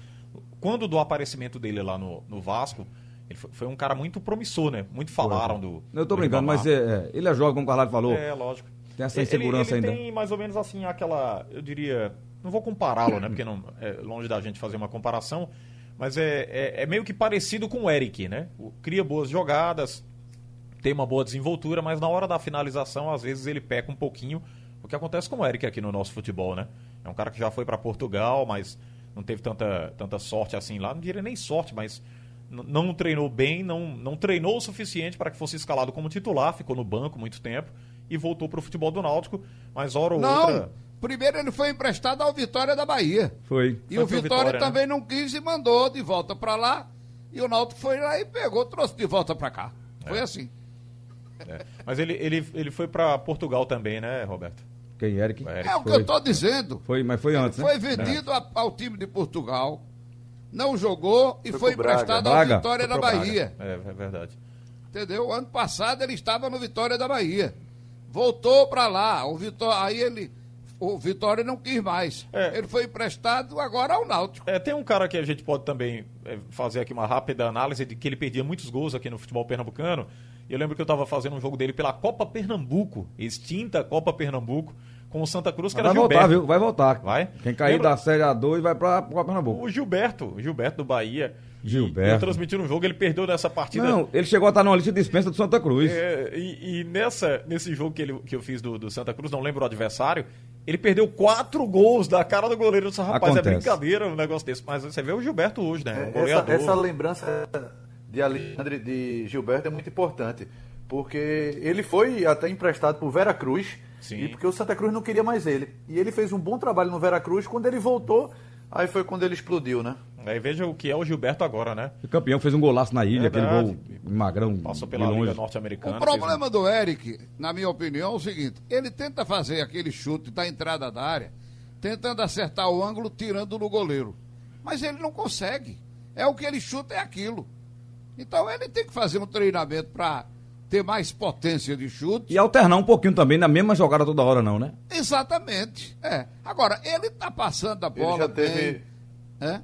Speaker 4: quando do aparecimento dele lá no, no Vasco, ele foi, foi um cara muito promissor, né? Muito falaram do.
Speaker 3: Eu tô
Speaker 4: do
Speaker 3: brincando,
Speaker 4: Ribamar.
Speaker 3: mas é, é, ele é jovem, como o Carvalho falou.
Speaker 4: É, lógico.
Speaker 3: Tem essa
Speaker 4: Ele-
Speaker 3: insegurança
Speaker 4: ele,
Speaker 3: ainda.
Speaker 4: tem mais ou menos assim aquela, eu diria, não vou compará-lo, né, porque não é longe da gente fazer uma comparação, mas é, é, é meio que parecido com o Eric, né? O- Cria boas jogadas, tem uma boa desenvoltura, mas na hora da finalização, às vezes ele peca um pouquinho, o que acontece com o Eric aqui no nosso futebol, né? É um cara que já foi para Portugal, mas não teve tanta, tanta sorte assim lá, não diria nem sorte, mas não treinou bem, não, não treinou o suficiente para que fosse escalado como titular, ficou no banco muito tempo e voltou para o futebol do Náutico, mas hora ou
Speaker 6: Não,
Speaker 4: outra.
Speaker 6: primeiro ele foi emprestado ao Vitória da Bahia.
Speaker 3: Foi.
Speaker 6: E
Speaker 4: Foi
Speaker 6: o Vitória,
Speaker 4: Vitória, né?
Speaker 6: também não quis e mandou de volta pra lá. E o Náutico foi lá e pegou, trouxe de volta pra cá. Foi
Speaker 4: É.
Speaker 6: assim.
Speaker 4: é. Mas ele, ele, ele foi para Portugal também, né, Roberto?
Speaker 3: Quem, Eric?
Speaker 4: É,
Speaker 6: É o que
Speaker 3: Foi.
Speaker 6: eu tô dizendo.
Speaker 3: Foi, mas foi antes, né?
Speaker 6: Foi vendido a- ao time de Portugal, não jogou e
Speaker 5: Foi
Speaker 6: foi, emprestado ao
Speaker 3: Braga.
Speaker 6: Vitória da
Speaker 4: Foi pro
Speaker 6: Bahia.
Speaker 4: É, é verdade.
Speaker 6: Entendeu? Ano passado ele estava no Vitória da Bahia. Voltou pra lá. O Vitória, aí ele. O Vitória não quis mais.
Speaker 4: É.
Speaker 6: Ele foi emprestado agora ao Náutico.
Speaker 4: É, tem um cara que a gente pode também é, fazer aqui uma rápida análise de que ele perdia muitos gols aqui no futebol pernambucano. E eu lembro que eu estava fazendo um jogo dele pela Copa Pernambuco, extinta Copa Pernambuco, com o Santa Cruz, que
Speaker 3: Vai
Speaker 4: era
Speaker 3: voltar,
Speaker 4: Gilberto.
Speaker 3: viu? Vai voltar.
Speaker 4: Vai?
Speaker 3: Quem cair
Speaker 4: Lembra-
Speaker 3: da Série A2 vai pra, pra Pernambuco.
Speaker 4: O Gilberto, o Gilberto do Bahia. E-
Speaker 3: Gilberto.
Speaker 4: Eu transmitindo um jogo, ele perdeu nessa partida.
Speaker 3: Não, ele chegou a estar numa lista de dispensa do Santa Cruz.
Speaker 4: É, e e nessa, nesse jogo que, ele, que eu fiz do, do Santa Cruz, não lembro o adversário, ele perdeu quatro gols da cara do goleiro. Eu disse, rapaz,
Speaker 3: Acontece.
Speaker 4: é brincadeira um negócio desse. Mas você vê o Gilberto hoje, né? Um
Speaker 5: É, Essa, essa lembrança de Alexandre de Gilberto é muito importante. Porque ele foi até emprestado por Vera Cruz.
Speaker 4: Sim.
Speaker 5: E porque o Santa Cruz não queria mais ele. E ele fez um bom trabalho no Vera Cruz. Quando ele voltou, aí foi quando ele explodiu, né?
Speaker 4: Aí veja o que é o Gilberto agora, né?
Speaker 3: O campeão fez um golaço na ilha, aquele
Speaker 4: Verdade.
Speaker 3: gol magrão
Speaker 4: Passou pela Liga
Speaker 3: longe.
Speaker 4: Norte-Americana.
Speaker 6: O
Speaker 4: fez um-
Speaker 6: problema do Eric, na minha opinião, é o seguinte: ele tenta fazer aquele chute da entrada da área, tentando acertar o ângulo, tirando no goleiro. Mas ele não consegue. É o que ele chuta, é aquilo. Então ele tem que fazer um treinamento para ter mais potência de chute.
Speaker 3: E alternar um pouquinho também, na mesma jogada toda hora, não, né?
Speaker 6: Exatamente. É. Agora, ele tá passando a
Speaker 5: Ele
Speaker 6: bola
Speaker 5: já teve.
Speaker 6: bem. É?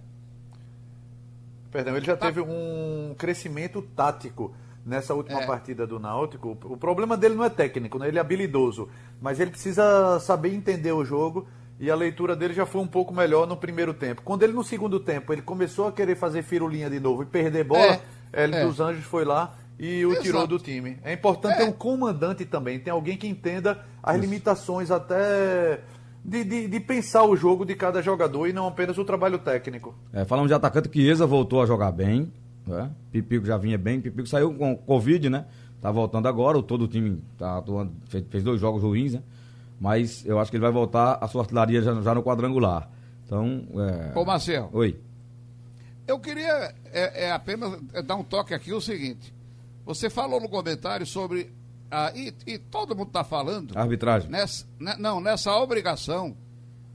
Speaker 5: perdão, ele já teve um crescimento tático nessa última
Speaker 6: É.
Speaker 5: partida do Náutico. O problema dele não é técnico, né? ele é habilidoso, mas ele precisa saber entender o jogo e a leitura dele já foi um pouco melhor no primeiro tempo. Quando ele no segundo tempo ele começou a querer fazer firulinha de novo e perder bola,
Speaker 6: É,
Speaker 5: Hélio
Speaker 6: é.
Speaker 5: dos Anjos foi lá e o
Speaker 6: Exato.
Speaker 5: tirou do time. É importante
Speaker 6: É.
Speaker 5: ter um comandante também, tem alguém que entenda as limitações até de, de, de pensar o jogo de cada jogador e não apenas o trabalho técnico.
Speaker 3: É, falando de atacante, Chiesa voltou a jogar bem. Né? Pipico já vinha bem. Pipico saiu com Covid, né? Tá voltando agora. o- Todo o time tá atuando, fez, fez dois jogos ruins, né? Mas eu acho que ele vai voltar a sua artilharia já, já no quadrangular. Então. É...
Speaker 6: Ô, Marcel,
Speaker 3: Oi.
Speaker 6: eu queria é, é apenas é, dar um toque aqui o seguinte. Você falou no comentário sobre. e, e todo mundo está falando.
Speaker 3: Arbitragem.
Speaker 6: Nessa, né, não, nessa obrigação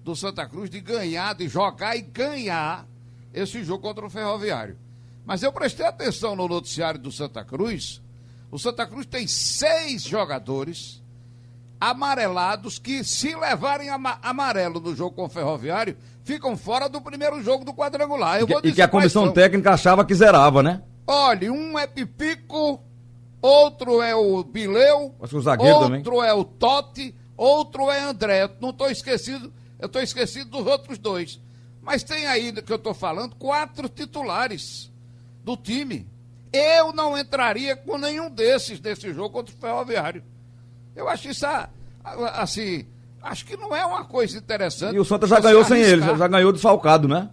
Speaker 6: do Santa Cruz de ganhar, de jogar e ganhar esse jogo contra o Ferroviário. Mas eu prestei atenção no noticiário do Santa Cruz. O Santa Cruz tem seis jogadores amarelados que, se levarem ama- amarelo no jogo com o Ferroviário, ficam fora do primeiro jogo do quadrangular. Eu
Speaker 3: E que, e que a comissão
Speaker 6: são.
Speaker 3: técnica achava que zerava, né?
Speaker 6: Olha, um é Pipico, outro é o Bileu,
Speaker 3: Acho que o zagueiro
Speaker 6: outro é o Totti, outro é André. Eu Não estou esquecido, eu estou esquecido dos outros dois. Mas tem aí que eu estou falando quatro titulares do time. Eu não entraria com nenhum desses nesse jogo contra o Ferroviário. Eu acho isso assim, acho que não é uma coisa interessante.
Speaker 3: E o Santa já ganhou sem ele, já, já ganhou desfalcado, né?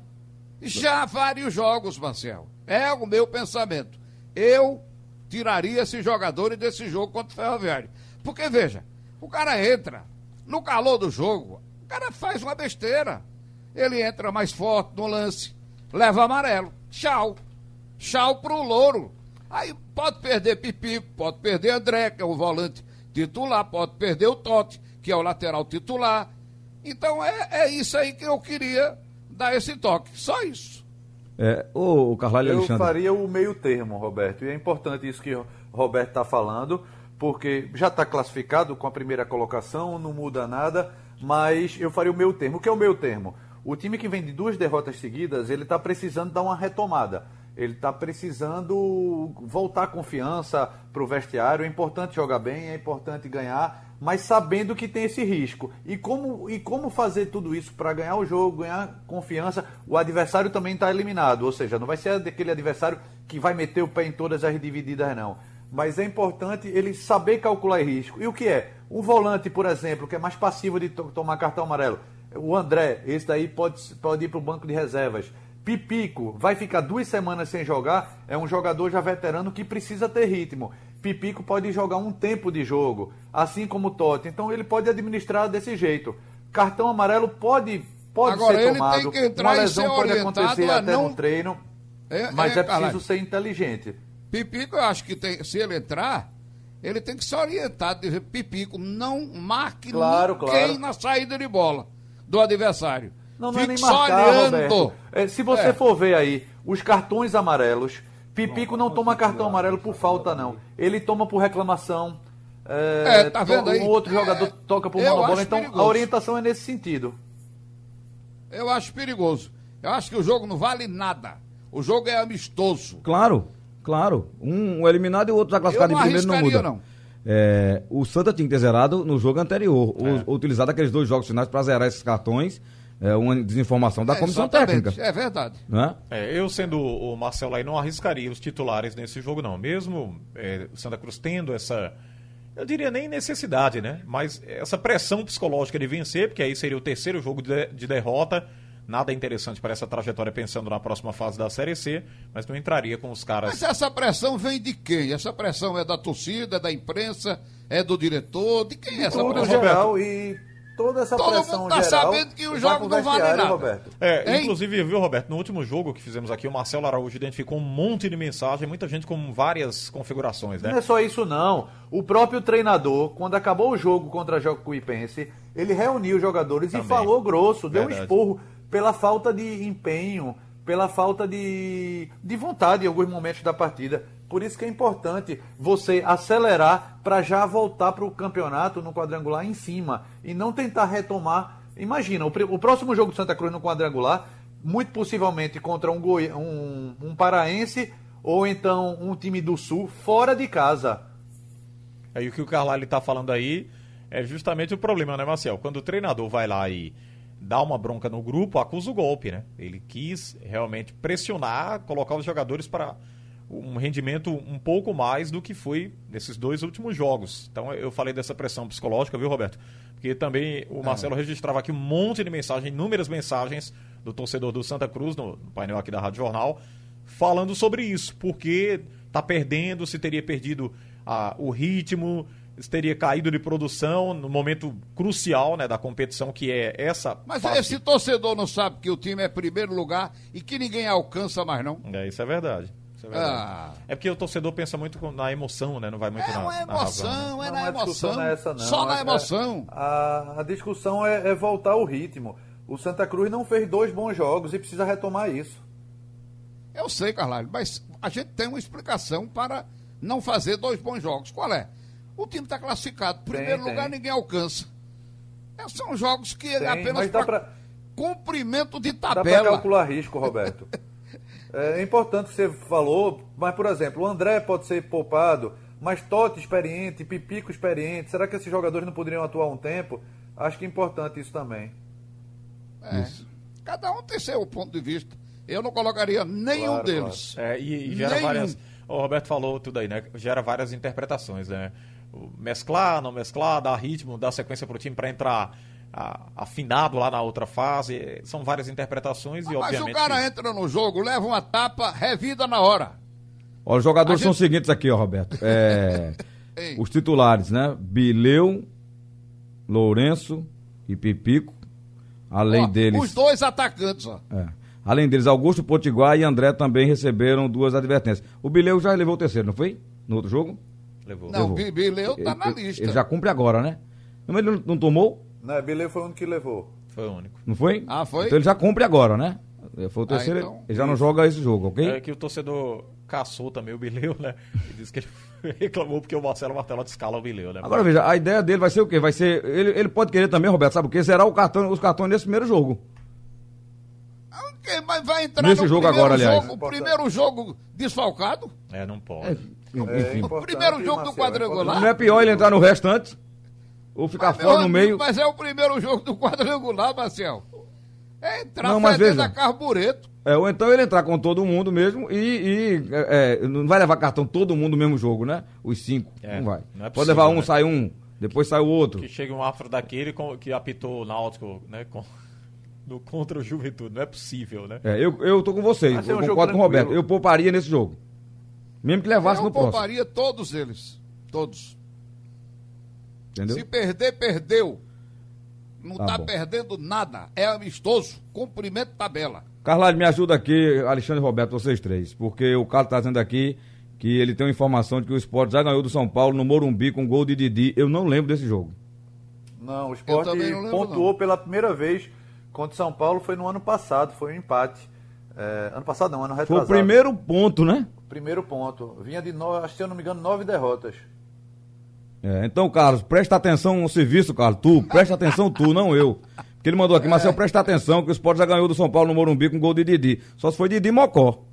Speaker 6: Já vários jogos, Marcel. É o meu pensamento. Eu tiraria esses jogadores desse jogo contra o Ferroviário. Porque, veja, o cara entra no calor do jogo, o cara faz uma besteira. Ele entra mais forte no lance, leva amarelo. Tchau. Tchau pro louro. Aí pode perder Pipico, pode perder André, que é o volante titular, pode perder o Totti, que é o lateral titular. Então é, é isso aí que eu queria dar esse toque. Só isso.
Speaker 3: É, ô, Carvalho
Speaker 5: Eu
Speaker 3: Alexandre.
Speaker 5: faria o meio termo, Roberto. E é importante isso que o Roberto está falando, porque já está classificado com a primeira colocação, não muda nada, mas eu faria o meio termo. O que é o meio termo? O time que vem de duas derrotas seguidas, ele está precisando dar uma retomada. Ele está precisando voltar a confiança para o vestiário. É importante jogar bem, é importante ganhar, mas sabendo que tem esse risco. E como, e como fazer tudo isso para ganhar o jogo, ganhar confiança? O adversário também está eliminado, ou seja, não vai ser aquele adversário que vai meter o pé em todas as divididas, não. Mas é importante ele saber calcular risco. E o que é? Um volante, por exemplo, que é mais passivo de to- tomar cartão amarelo. O André, esse daí pode, pode ir para o banco de reservas. Pipico vai ficar duas semanas sem jogar, é um jogador já veterano que precisa ter ritmo. Pipico pode jogar um tempo de jogo, assim como o Totti. Então ele pode administrar desse jeito. Cartão amarelo pode, pode
Speaker 6: Agora,
Speaker 5: ser
Speaker 6: ele
Speaker 5: tomado.
Speaker 6: tem que entrar
Speaker 5: Uma
Speaker 6: e
Speaker 5: lesão
Speaker 6: ser
Speaker 5: pode
Speaker 6: orientado
Speaker 5: acontecer até
Speaker 6: não-
Speaker 5: no treino,
Speaker 6: É,
Speaker 5: mas
Speaker 6: é,
Speaker 5: é preciso
Speaker 6: caralho.
Speaker 5: ser inteligente.
Speaker 6: Pipico, eu acho que tem, se ele entrar, ele tem que se orientar, dizer, Pipico, não marque
Speaker 5: Claro,
Speaker 6: ninguém
Speaker 5: claro.
Speaker 6: na saída de bola do adversário.
Speaker 5: Não, não é
Speaker 6: Fique
Speaker 5: nem
Speaker 6: só
Speaker 5: marcar. Roberto. É, se você
Speaker 6: É.
Speaker 5: for ver aí os cartões amarelos, Pipico não toma cartão amarelo por falta, não. Ele toma por reclamação. É,
Speaker 6: É, tá vendo aí?
Speaker 5: Um outro
Speaker 6: É,
Speaker 5: jogador toca por bola. Então
Speaker 6: perigoso.
Speaker 5: a orientação é nesse sentido.
Speaker 6: Eu acho perigoso. Eu acho que o jogo não vale nada. O jogo é amistoso.
Speaker 3: Claro, claro. Um, um eliminado e o outro já classificado em
Speaker 6: não
Speaker 3: primeiro não muda.
Speaker 6: não.
Speaker 3: É, o Santa tinha que ter zerado no jogo anterior,
Speaker 6: É.
Speaker 3: ou, utilizado aqueles dois jogos finais para zerar esses cartões, é, uma desinformação da
Speaker 6: É,
Speaker 3: comissão
Speaker 6: exatamente,
Speaker 3: técnica.
Speaker 6: É verdade.
Speaker 3: Né?
Speaker 4: É, eu sendo o Marcelo aí não arriscaria os titulares nesse jogo não. Mesmo é, o Santa Cruz tendo essa, eu diria nem necessidade, né? Mas essa pressão psicológica de vencer, porque aí seria o terceiro jogo de, de derrota. Nada interessante para essa trajetória pensando na próxima fase da Série C, mas não entraria com os caras.
Speaker 6: Mas essa pressão vem de quem? Essa pressão é da torcida, é da imprensa, é do diretor? De quem é essa
Speaker 5: Tudo
Speaker 6: pressão?
Speaker 5: geral e toda essa
Speaker 6: Todo
Speaker 5: pressão
Speaker 6: mundo tá
Speaker 5: geral
Speaker 6: sabendo que o jogo não vale nada.
Speaker 5: Roberto.
Speaker 4: É, inclusive, viu, Roberto, no último jogo que fizemos aqui, o Marcelo Araújo identificou um monte de mensagem, muita gente com várias configurações,
Speaker 5: Não
Speaker 4: né?
Speaker 5: é só isso, não. O próprio treinador, quando acabou o jogo contra a Jacuipense, ele reuniu os jogadores
Speaker 4: Também.
Speaker 5: e falou grosso, deu
Speaker 4: Verdade.
Speaker 5: um esporro pela falta de empenho, pela falta de, de vontade em alguns momentos da partida. Por isso que é importante você acelerar para já voltar para o campeonato no quadrangular em cima e não tentar retomar. Imagina, o, o próximo jogo do Santa Cruz no quadrangular muito possivelmente contra um, Goi... um, um paraense ou então um time do Sul fora de casa.
Speaker 4: Aí o que o Carlyle está falando aí é justamente o problema, né, Marcel? Quando o treinador vai lá e dá uma bronca no grupo, acusa o golpe, né? Ele quis realmente pressionar, colocar os jogadores para um rendimento um pouco mais do que foi nesses dois últimos jogos. Então eu falei dessa pressão psicológica, viu, Roberto? Porque também o Marcelo registrava aqui um monte de mensagens, inúmeras mensagens do torcedor do Santa Cruz, no, no painel aqui da Rádio Jornal, falando sobre isso, porque tá perdendo, se teria perdido ah, o ritmo, se teria caído de produção no momento crucial né, da competição, que é essa.
Speaker 6: Mas
Speaker 4: fase.
Speaker 6: esse torcedor não sabe que o time é primeiro lugar e que ninguém alcança mais, não?
Speaker 4: É, isso é verdade. É.
Speaker 6: Ah.
Speaker 4: é porque o torcedor pensa muito na emoção, né? Não vai muito
Speaker 6: É
Speaker 4: na,
Speaker 6: uma
Speaker 4: na razão. né?
Speaker 6: emoção, é
Speaker 5: Não,
Speaker 6: na
Speaker 5: a discussão
Speaker 6: emoção.
Speaker 5: não é essa, não.
Speaker 6: Só na
Speaker 5: É-
Speaker 6: emoção.
Speaker 5: A, a discussão é, é voltar ao ritmo. O Santa Cruz não fez dois bons jogos e precisa retomar isso.
Speaker 6: Eu sei, Carlalho, mas a gente tem uma explicação para não fazer dois bons jogos. Qual é? O time está classificado. Primeiro
Speaker 5: tem.
Speaker 6: lugar, ninguém alcança. É, são jogos que
Speaker 5: Tem,
Speaker 6: apenas para
Speaker 5: pra-
Speaker 6: cumprimento de
Speaker 5: Dá para
Speaker 6: tabela.
Speaker 5: calcular risco, Roberto. é importante que você falou, mas, por exemplo, o André pode ser poupado, mas Totti experiente, Pipico experiente, será que esses jogadores não poderiam atuar um tempo? Acho que é importante isso também.
Speaker 6: É. Cada um tem seu ponto de vista. Eu não colocaria nenhum
Speaker 5: Claro,
Speaker 6: deles.
Speaker 4: É, e, e gera
Speaker 6: Nenhum.
Speaker 4: várias. O Roberto falou tudo aí, né? Gera várias interpretações, né? Mesclar, não mesclar, dar ritmo, dar sequência pro time para entrar afinado lá na outra fase. São várias interpretações e,
Speaker 6: Mas
Speaker 4: obviamente.
Speaker 6: o cara entra no jogo, leva uma tapa, revida na hora.
Speaker 3: Olha, os jogadores
Speaker 6: A
Speaker 3: são os
Speaker 6: gente-
Speaker 3: seguintes aqui, ó, Roberto. É, os titulares, né? Bileu, Lourenço e Pipico. Além
Speaker 6: Ó,
Speaker 3: deles.
Speaker 6: Os dois atacantes, ó.
Speaker 3: É. Além deles, Augusto Potiguar e André também receberam duas advertências. O Bileu já levou o terceiro, não foi? No outro jogo?
Speaker 4: Levou.
Speaker 6: Não, o
Speaker 3: Levou.
Speaker 6: Bileu tá
Speaker 3: Ele-
Speaker 6: na
Speaker 3: ele-
Speaker 6: lista.
Speaker 3: Ele já cumpre agora, né? Mas ele não, não tomou?
Speaker 5: Não, Bileu foi o único que levou.
Speaker 4: Foi o único.
Speaker 3: Não foi?
Speaker 6: Ah, foi?
Speaker 3: Então ele já cumpre agora, né? Foi o terceiro,
Speaker 6: então,
Speaker 3: ele já não joga esse jogo, ok?
Speaker 4: É que o torcedor caçou também o Bileu, né? E disse que ele reclamou porque o Marcelo Martelotti escala o Bileu, né?
Speaker 3: Agora veja, a ideia dele vai ser o quê? Vai ser. Ele, ele pode querer também, Roberto, sabe o quê? Será o cartão, os cartões nesse primeiro jogo.
Speaker 6: Ok, Mas vai entrar
Speaker 3: Nesse
Speaker 6: no
Speaker 3: jogo agora, aliás.
Speaker 6: jogo, o primeiro jogo desfalcado?
Speaker 4: É, não pode.
Speaker 5: É
Speaker 3: Enfim.
Speaker 5: importante,
Speaker 6: primeiro jogo do
Speaker 5: Marcelo,
Speaker 6: quadrangular.
Speaker 3: Não é pior ele entrar no restante ou ficar
Speaker 6: Mas,
Speaker 3: fora
Speaker 6: meu
Speaker 3: no
Speaker 6: amigo,
Speaker 3: meio.
Speaker 6: Mas é o primeiro jogo do quadrangular, Marcel. É entrar
Speaker 3: Não, mas veja.
Speaker 6: a carbureto.
Speaker 3: É, ou então ele entrar com todo mundo mesmo e, e, é, é, não vai levar cartão todo mundo no mesmo jogo, né? Os cinco.
Speaker 4: É,
Speaker 3: não vai.
Speaker 4: não é
Speaker 3: Pode
Speaker 4: possível,
Speaker 3: levar um,
Speaker 4: né?
Speaker 3: sai um, depois sai o outro.
Speaker 4: Que chega um afro daquele com- que apitou o Náutico, né? Com, no, contra o Juventude. Não é possível, né?
Speaker 3: É, eu, eu tô com vocês,
Speaker 5: ser
Speaker 3: eu
Speaker 5: um
Speaker 3: concordo com o Roberto. Eu pouparia nesse jogo. Mesmo que levasse
Speaker 6: Eu
Speaker 3: no próximo.
Speaker 6: pouparia todos eles. Todos.
Speaker 3: Entendeu?
Speaker 6: Se perder, perdeu. Não
Speaker 3: Tá
Speaker 6: tá, perdendo nada. É amistoso. Cumprimento tabela.
Speaker 3: Carlalho, me ajuda aqui, Alexandre Roberto, vocês três. Porque o Carlos tá dizendo aqui que ele tem uma informação de que o Sport já ganhou do São Paulo no Morumbi com gol de Didi. Eu não lembro desse jogo.
Speaker 5: Não, o Sport
Speaker 6: também não lembro,
Speaker 5: pontuou
Speaker 6: não.
Speaker 5: pela primeira vez contra o São Paulo, foi no ano passado, foi um empate. É, ano passado não, ano
Speaker 3: Foi
Speaker 5: retrasado.
Speaker 3: o primeiro ponto, né?
Speaker 5: Primeiro ponto. Vinha de, nove, acho que se eu não me engano, nove derrotas.
Speaker 3: É, então, Carlos, presta atenção no serviço, Carlos. Tu, presta atenção tu, não eu. Porque ele mandou aqui,
Speaker 6: É.
Speaker 3: Marcel, presta atenção que o Sport já ganhou do São Paulo no Morumbi com gol de Didi. Só se foi Didi Mocó.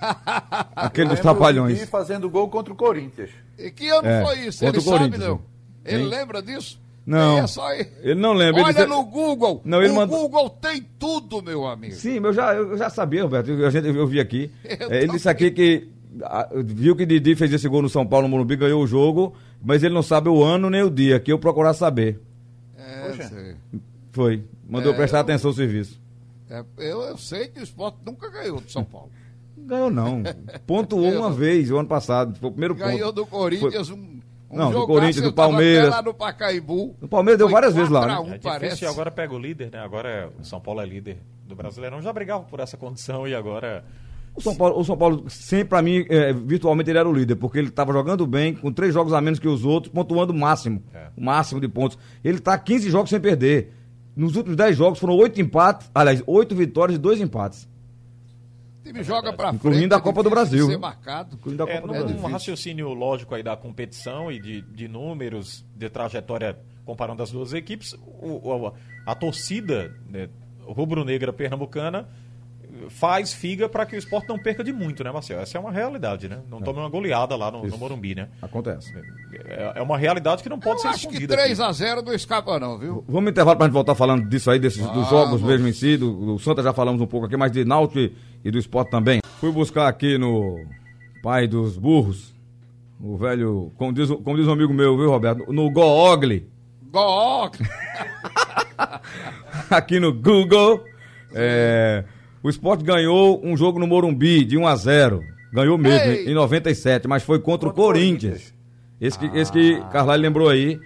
Speaker 3: Aquele dos trapalhões.
Speaker 5: Didi fazendo gol contra o Corinthians.
Speaker 6: E que ano
Speaker 3: É,
Speaker 6: foi isso?
Speaker 3: contra
Speaker 6: Ele
Speaker 3: o
Speaker 6: sabe,
Speaker 3: Corinthians,
Speaker 6: não? Ele
Speaker 3: hein?
Speaker 6: lembra disso?
Speaker 3: Não.
Speaker 6: É.
Speaker 3: Ele não lembra. ele
Speaker 6: Olha
Speaker 3: disse-
Speaker 6: no Google.
Speaker 3: Não, ele
Speaker 6: o
Speaker 3: mandou-
Speaker 6: Google tem tudo, meu amigo.
Speaker 3: Sim, eu já, eu já sabia, Roberto. Eu, a gente- eu vi aqui.
Speaker 6: Eu
Speaker 3: É, ele disse aqui que viu que Didi fez esse gol no São Paulo, no Morumbi, ganhou o jogo, mas ele não sabe o ano nem o dia, que eu procurar saber.
Speaker 6: É,
Speaker 5: Poxa.
Speaker 6: sei.
Speaker 3: Foi. Mandou
Speaker 6: É,
Speaker 3: prestar
Speaker 6: eu-
Speaker 3: atenção ao serviço.
Speaker 6: É, eu, eu sei que o esporte nunca ganhou do São Paulo.
Speaker 3: Ganhou não. Pontuou
Speaker 6: Ganhou
Speaker 3: uma vez o ano passado. Foi o primeiro
Speaker 6: Ganhou
Speaker 3: ponto.
Speaker 6: do Corinthians um, um
Speaker 3: Não, do Corinthians, do Palmeiras.
Speaker 6: lá no Pacaembu.
Speaker 3: O Palmeiras deu
Speaker 6: Foi
Speaker 3: várias vezes lá,
Speaker 6: 4 a
Speaker 3: né?
Speaker 6: 1,
Speaker 4: É
Speaker 6: parece.
Speaker 4: difícil agora pega o líder, né? Agora é- o São Paulo é líder do Brasileirão. Já brigava por essa condição e agora.
Speaker 3: O São Paulo, o São Paulo sempre, pra mim, é, virtualmente ele era o líder, porque ele estava jogando bem, com três jogos a menos que os outros, pontuando o máximo.
Speaker 4: É.
Speaker 3: O máximo de pontos. Ele tá 15 jogos sem perder. Nos últimos 10 jogos foram oito empates, aliás, oito vitórias e dois empates.
Speaker 6: O time joga pra frente.
Speaker 3: Incluindo a
Speaker 6: é
Speaker 3: Copa do
Speaker 6: de
Speaker 3: Brasil,
Speaker 6: Ser marcado.
Speaker 3: Incluindo a
Speaker 4: É,
Speaker 3: Copa do
Speaker 4: num
Speaker 3: Brasil.
Speaker 4: um raciocínio lógico aí da competição e de, de números, de trajetória comparando as duas equipes, o- o- a torcida né, rubro-negra pernambucana faz figa para que o esporte não perca de muito, né, Marcelo? Essa é uma realidade, né? Não tome uma goleada lá no, no. Morumbi, né?
Speaker 3: Acontece.
Speaker 4: É, é uma realidade que não pode
Speaker 6: Eu
Speaker 4: ser
Speaker 6: acho que
Speaker 4: escondida. aqui.
Speaker 6: 3x0 não escapa, não, viu?
Speaker 3: Vamos intervalo pra gente voltar falando disso aí, desses, dos
Speaker 6: Vamos.
Speaker 3: jogos mesmo em si, do, do Santa já falamos um pouco aqui, mas de Náutico e, e do esporte também. Fui buscar aqui no pai dos burros, o velho, como diz, como diz um amigo meu, viu, Roberto? No Googly,
Speaker 6: Gol!
Speaker 3: aqui no Google. é, o esporte ganhou um jogo no Morumbi de 1 a 0 Ganhou mesmo,
Speaker 6: Ei!
Speaker 3: em 97, mas foi contra,
Speaker 5: Contra
Speaker 3: o Corinthians.
Speaker 5: Corinthians.
Speaker 3: Esse que, esse que Carlyle lembrou aí.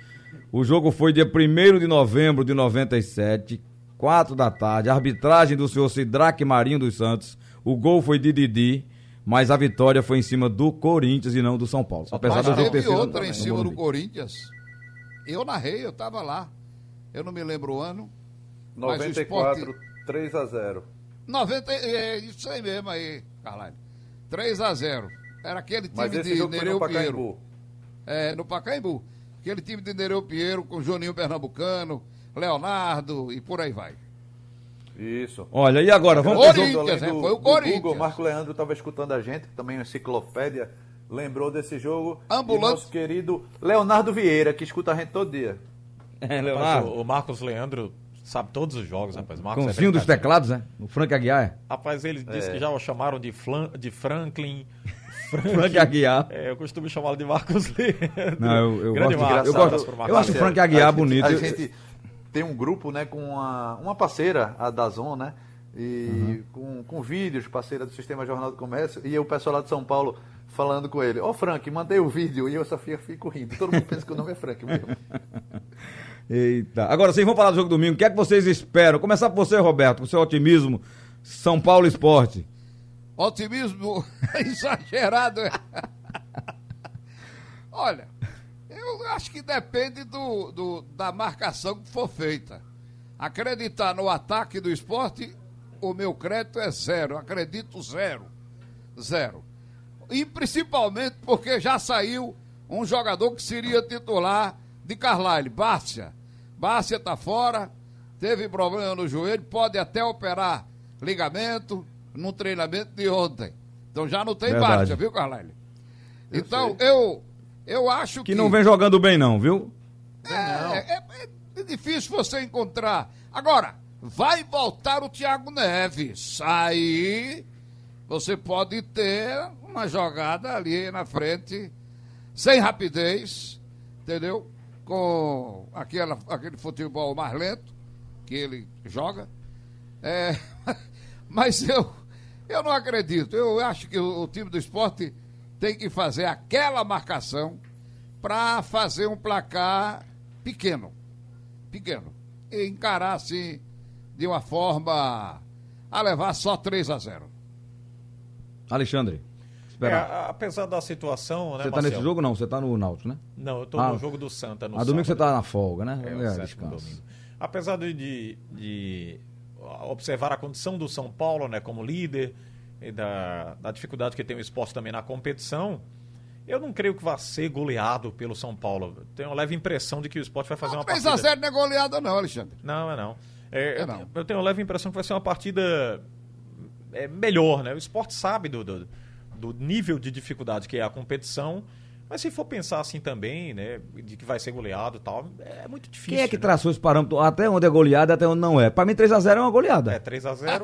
Speaker 3: O jogo foi dia 1 de novembro de 97, 4 da tarde. Arbitragem do senhor Sidraque Marinho dos Santos. O gol foi de Didi, mas a vitória foi em cima do Corinthians e não do São Paulo. Apesar
Speaker 6: Mas
Speaker 3: do jogo ter
Speaker 6: teve
Speaker 3: sido
Speaker 6: outra em cima do. Corinthians. Eu narrei, eu tava lá. Eu não me lembro o ano. Mas o
Speaker 5: 94,
Speaker 6: esporte-
Speaker 5: 3 a 0
Speaker 6: 90, é isso aí mesmo aí, Carlyle. 3 a 0 Era aquele time
Speaker 5: Mas
Speaker 6: de Nereu
Speaker 5: no
Speaker 6: Pinheiro. É, no Pacaembu. Aquele time de Nereu Pinheiro com Joninho Pernambucano, Leonardo e por aí vai.
Speaker 5: Isso.
Speaker 3: Olha, e agora? Vamos
Speaker 6: Corinthians,
Speaker 3: jogo.
Speaker 5: Além
Speaker 6: né?
Speaker 5: do-
Speaker 6: Foi o Corinthians.
Speaker 5: Google, Marco Leandro estava escutando a gente, também uma enciclopédia, lembrou desse jogo.
Speaker 6: Ambulante.
Speaker 5: E nosso querido Leonardo Vieira, que escuta a gente todo dia.
Speaker 3: É,
Speaker 4: Mas
Speaker 3: Leonardo.
Speaker 4: o, o Marcos Leandro sabe todos os jogos, rapaz. Marcos
Speaker 3: Com
Speaker 4: é
Speaker 3: dos teclados, né? O Frank Aguiar.
Speaker 4: Rapaz, ele disse que já o chamaram de, Flan- de Franklin.
Speaker 3: Frank Aguiar.
Speaker 4: É, eu costumo chamá-lo de Marcos Leandro.
Speaker 3: Não, eu, eu
Speaker 4: Grande
Speaker 3: gosto,
Speaker 4: Marcos,
Speaker 3: eu, gosto, eu acho o. Frank Aguiar
Speaker 5: a gente-
Speaker 3: bonito.
Speaker 5: A gente tem um grupo, né, com uma, uma parceira, a Dazon, né? E com, com vídeos, parceira do Sistema Jornal do Comércio, e o pessoal lá de São Paulo falando com ele, ó Frank, mandei o vídeo, e eu só fico, fico rindo. Todo mundo pensa que o nome é Frank mesmo.
Speaker 3: Eita. Agora sim, vamos falar do jogo domingo. O que é que vocês esperam? Começar por você, Roberto, com seu otimismo. São Paulo Esporte.
Speaker 6: Otimismo exagerado. Olha, eu acho que depende do, do- da marcação que for feita. Acreditar no ataque do esporte, o meu crédito é zero. Acredito zero. Zero. E principalmente porque já saiu um jogador que seria titular de Carlyle, Bárcia. Bárcia está fora, teve problema no joelho, pode até operar ligamento no treinamento de ontem. Então já não tem
Speaker 3: Verdade.
Speaker 6: Bárcia, viu, Carlyle? Então eu, eu acho que.
Speaker 3: Que não vem jogando bem, não, viu?
Speaker 6: É, é- é difícil você encontrar. Agora, vai voltar o Thiago Neves. Aí você pode ter uma jogada ali na frente, sem rapidez, entendeu? Com aquela, aquele futebol mais lento que ele joga. É, mas eu, eu não acredito. Eu acho que o, o time do esporte tem que fazer aquela marcação para fazer um placar pequeno. Pequeno. E encarar assim de uma forma a levar só 3 a 0.
Speaker 3: Alexandre.
Speaker 4: É, apesar da situação, né,
Speaker 3: você tá
Speaker 4: Marcelo?
Speaker 3: nesse jogo? Não, você tá no Náutico, né?
Speaker 4: Não, eu tô
Speaker 3: Ah.
Speaker 4: no jogo do Santa. No
Speaker 3: A domingo você
Speaker 4: sábado.
Speaker 3: tá na folga, né?
Speaker 4: É,
Speaker 3: É, descanso.
Speaker 4: domingo. Apesar de, de- de observar a condição do São Paulo né, como líder e da, da dificuldade que tem o esporte também na competição, eu não creio que vá ser goleado pelo São Paulo. Tenho uma leve impressão de que o esporte vai fazer uma
Speaker 6: 3
Speaker 4: partida...
Speaker 6: a 0 não é goleada não, Alexandre.
Speaker 4: Não, é não. É,
Speaker 6: É não.
Speaker 4: Eu tenho uma leve impressão que vai ser uma partida é, melhor, né? O esporte sabe do, do, do nível de dificuldade que é a competição, mas se for pensar assim também, né, de que vai ser goleado e tal, é muito difícil.
Speaker 3: Quem é que
Speaker 4: né?
Speaker 3: traçou esse parâmetro? Até onde é goleada, até onde não é. Pra mim, 3x0 é uma goleada.
Speaker 4: É, 3x0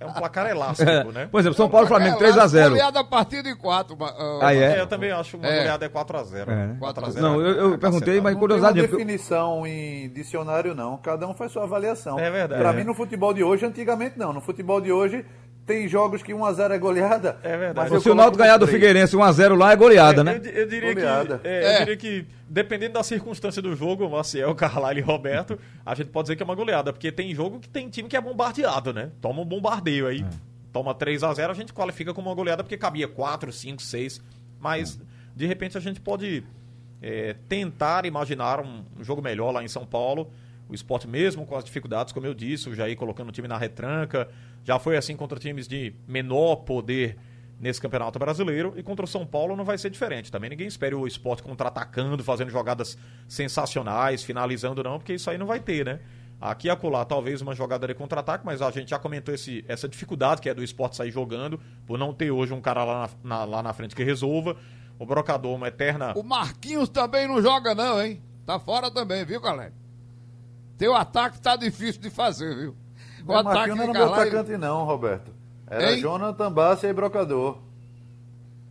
Speaker 4: é um placar elástico,
Speaker 3: É.
Speaker 4: né?
Speaker 3: Por exemplo, São Paulo e Flamengo,
Speaker 6: É,
Speaker 3: 3x0.
Speaker 6: Goleada a partir de 4.
Speaker 3: Ah, é?
Speaker 4: É, eu também acho uma
Speaker 6: É.
Speaker 4: goleada é 4x0.
Speaker 3: É.
Speaker 4: 4x0.
Speaker 3: Não, eu, eu perguntei, mas
Speaker 5: Não
Speaker 3: curiosidade.
Speaker 5: tem uma
Speaker 3: porque-
Speaker 5: definição em dicionário, não. Cada um faz sua avaliação.
Speaker 4: É verdade.
Speaker 5: Pra
Speaker 4: É.
Speaker 5: mim, no futebol de hoje, antigamente não. No futebol de hoje, tem jogos que 1x0 é goleada.
Speaker 4: É verdade.
Speaker 5: mas
Speaker 3: Se o Náutico ganhar do. Figueirense 1x0 lá, é goleada,
Speaker 4: É,
Speaker 3: né?
Speaker 4: Eu, eu diria
Speaker 5: Goleada.
Speaker 4: que, é,
Speaker 6: É.
Speaker 4: eu diria que, dependendo da circunstância do jogo, Maciel, Carlalho e Roberto, a gente pode dizer que é uma goleada, porque tem jogo que tem time que é bombardeado, né? Toma um bombardeio aí, toma 3 a 0 a gente qualifica como uma goleada porque cabia 4, 5, 6, mas de repente a gente pode é, tentar imaginar um, um jogo melhor lá em São Paulo. O esporte mesmo com as dificuldades, como eu disse, o Jair colocando o time na retranca, já foi assim contra times de menor poder nesse Campeonato Brasileiro e contra o São Paulo não vai ser diferente. Também ninguém espere o esporte contra-atacando, fazendo jogadas sensacionais, finalizando não, porque isso aí não vai ter, né? Aqui e acolá, talvez uma jogada de contra-ataque, mas a gente já comentou esse, essa dificuldade que é do esporte sair jogando, por não ter hoje um cara lá na, na- lá na frente que resolva. O Brocador, uma eterna.
Speaker 6: O Marquinhos também não joga, não, hein? Tá fora também, viu, galera? Teu ataque tá difícil de fazer, viu? O ataque
Speaker 5: Marquinhos não era meu atacante, não, Roberto. Era
Speaker 6: Hein?
Speaker 5: Jonathan Bassi e Brocador.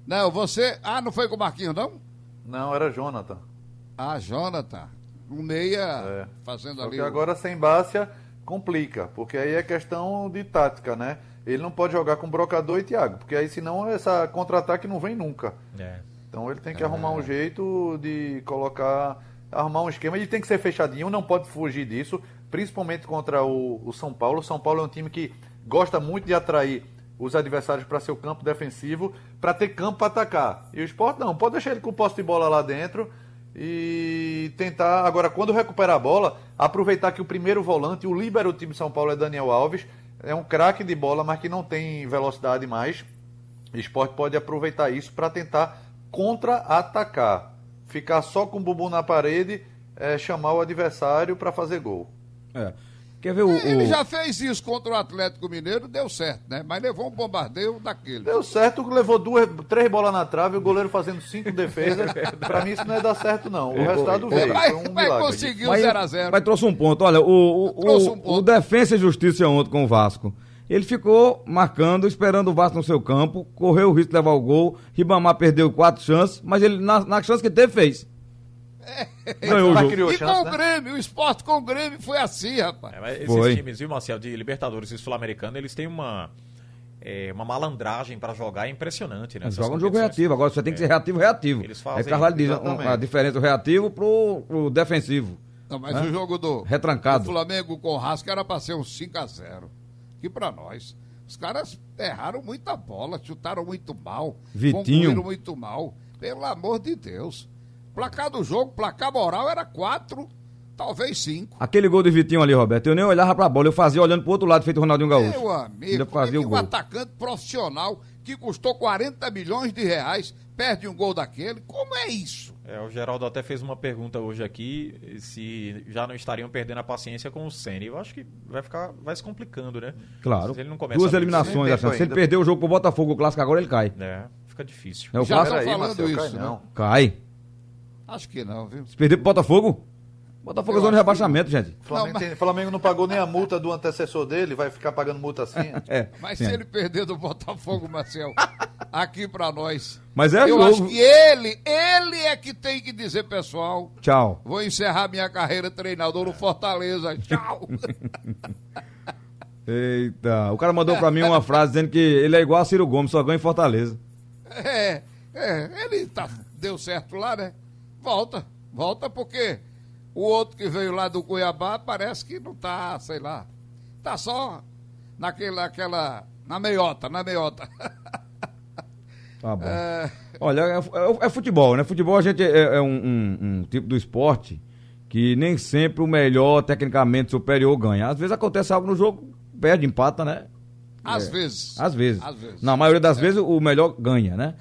Speaker 6: Não, você. Ah, não foi com o Marquinhos, não?
Speaker 5: Não, era Jonathan.
Speaker 6: Ah, Jonathan. Um meia
Speaker 5: É.
Speaker 6: fazendo
Speaker 5: Só
Speaker 6: ali.
Speaker 5: que
Speaker 6: o-
Speaker 5: agora sem Bácia complica, porque aí é questão de tática, né? Ele não pode jogar com Brocador e Thiago, porque aí senão essa contra-ataque não vem nunca.
Speaker 4: É.
Speaker 5: Então ele tem que
Speaker 6: É.
Speaker 5: arrumar um jeito de colocar, arrumar um esquema. Ele tem que ser fechadinho, não pode fugir disso, principalmente contra o, o São Paulo. O São Paulo é um time que gosta muito de atrair os adversários para seu campo defensivo, para ter campo para atacar. E o Sport não, pode deixar ele com o posse de bola lá dentro e tentar. Agora, quando recuperar a bola, aproveitar que o primeiro volante, o líbero do time de São Paulo é Daniel Alves, é um craque de bola, mas que não tem velocidade mais. O esporte pode aproveitar isso para tentar contra-atacar. Ficar só com o bumbum na parede, é, chamar o adversário para fazer gol.
Speaker 3: É. Quer ver o.
Speaker 6: Ele
Speaker 3: o-
Speaker 6: já fez isso contra o Atlético Mineiro, deu certo, né? Mas levou um bombardeio daquele.
Speaker 5: Deu certo, levou duas, três bolas na trave, o goleiro fazendo cinco defesas. para mim isso não ia dar certo, não. O resultado veio.
Speaker 6: Vai,
Speaker 5: Foi um
Speaker 6: vai
Speaker 5: milagre.
Speaker 6: conseguir o
Speaker 3: Mas,
Speaker 6: 0x0.
Speaker 3: mas trouxe um ponto. Olha, o, o, o,
Speaker 6: um ponto.
Speaker 3: o Defensa e Justiça ontem com o Vasco. Ele ficou marcando, esperando o Vasco no seu campo, correu o risco de levar o gol. Ribamar perdeu quatro chances, mas ele, na, na chance que teve, fez. Ganhou o jogo.
Speaker 5: criou
Speaker 6: E
Speaker 5: chance,
Speaker 6: com o
Speaker 5: né?
Speaker 6: Grêmio, o esporte com o Grêmio foi assim, rapaz.
Speaker 4: É, mas esses
Speaker 3: Foi.
Speaker 4: times, viu, Marcel, de Libertadores e Sul-Americano, eles têm uma, é, uma malandragem para jogar impressionante, né?
Speaker 3: Jogam um jogo reativo, agora você tem que ser reativo, reativo.
Speaker 4: Eles fazem-
Speaker 3: é Carvalho diz um- a diferença do reativo pro, pro defensivo.
Speaker 6: Não, mas o jogo do,
Speaker 3: Retrancado.
Speaker 6: do Flamengo com o Rasco era pra ser um 5x0. Que pra nós. Os caras erraram muita bola, chutaram muito mal,
Speaker 3: Vitinho.
Speaker 6: concluíram muito mal. Pelo amor de Deus. Placar do jogo, placar moral era 4, talvez 5.
Speaker 3: Aquele gol de Vitinho ali, Roberto, eu nem olhava pra bola, eu fazia olhando pro outro lado, feito o Ronaldinho Gaúcho.
Speaker 6: Meu amigo, é
Speaker 3: fazia
Speaker 6: que
Speaker 3: o
Speaker 6: um
Speaker 3: gol.
Speaker 6: atacante profissional que custou 40 milhões de reais perde um gol daquele? Como é isso?
Speaker 4: É, o Geraldo até fez uma pergunta hoje aqui se já não estariam perdendo a paciência com o Ceni. Eu acho que vai ficar, vai se complicando, né?
Speaker 3: Claro.
Speaker 4: Se ele não começa
Speaker 3: Duas
Speaker 4: a-
Speaker 3: eliminações,
Speaker 5: tempo
Speaker 3: achando. Se ele perder o jogo pro Botafogo, o clássico agora ele cai.
Speaker 4: É, fica difícil.
Speaker 3: É o
Speaker 6: Já
Speaker 3: clássico?
Speaker 6: estão falando
Speaker 5: Marcelo,
Speaker 6: isso,
Speaker 5: cai
Speaker 6: né?
Speaker 5: não.
Speaker 3: Cai.
Speaker 6: Acho que não, viu?
Speaker 3: Se perder pro Botafogo, Botafogo é zona de
Speaker 6: acho que-
Speaker 3: rebaixamento, gente.
Speaker 5: Flamengo,
Speaker 6: Não, mas-
Speaker 5: tem- Flamengo não pagou nem a multa do antecessor dele, vai ficar pagando multa assim?
Speaker 3: É.
Speaker 6: Mas
Speaker 3: sim.
Speaker 6: se ele perder do Botafogo, Marcel, aqui pra nós.
Speaker 3: Mas é
Speaker 6: eu
Speaker 3: jogo.
Speaker 6: acho que ele, ele é que tem que dizer, pessoal,
Speaker 3: Tchau.
Speaker 6: vou encerrar minha carreira treinador no Fortaleza. Tchau.
Speaker 3: Eita. O cara mandou pra mim uma frase dizendo que ele é igual a Ciro Gomes, só ganha em Fortaleza.
Speaker 6: é, é, ele tá, deu certo lá, né? Volta, volta porque o outro que veio lá do Cuiabá parece que não tá, sei lá, tá só naquela, aquela, na meiota, na meiota.
Speaker 3: Tá bom.
Speaker 6: É,
Speaker 3: Olha, é, é- é futebol, né? Futebol a gente é, é um, um- um tipo do esporte que nem sempre o melhor, tecnicamente superior, ganha. Às vezes acontece algo no jogo, perde, empata, né?
Speaker 6: às
Speaker 3: É.
Speaker 6: vezes.
Speaker 3: Às vezes.
Speaker 6: Às vezes.
Speaker 3: Na maioria das vezes o melhor ganha, né?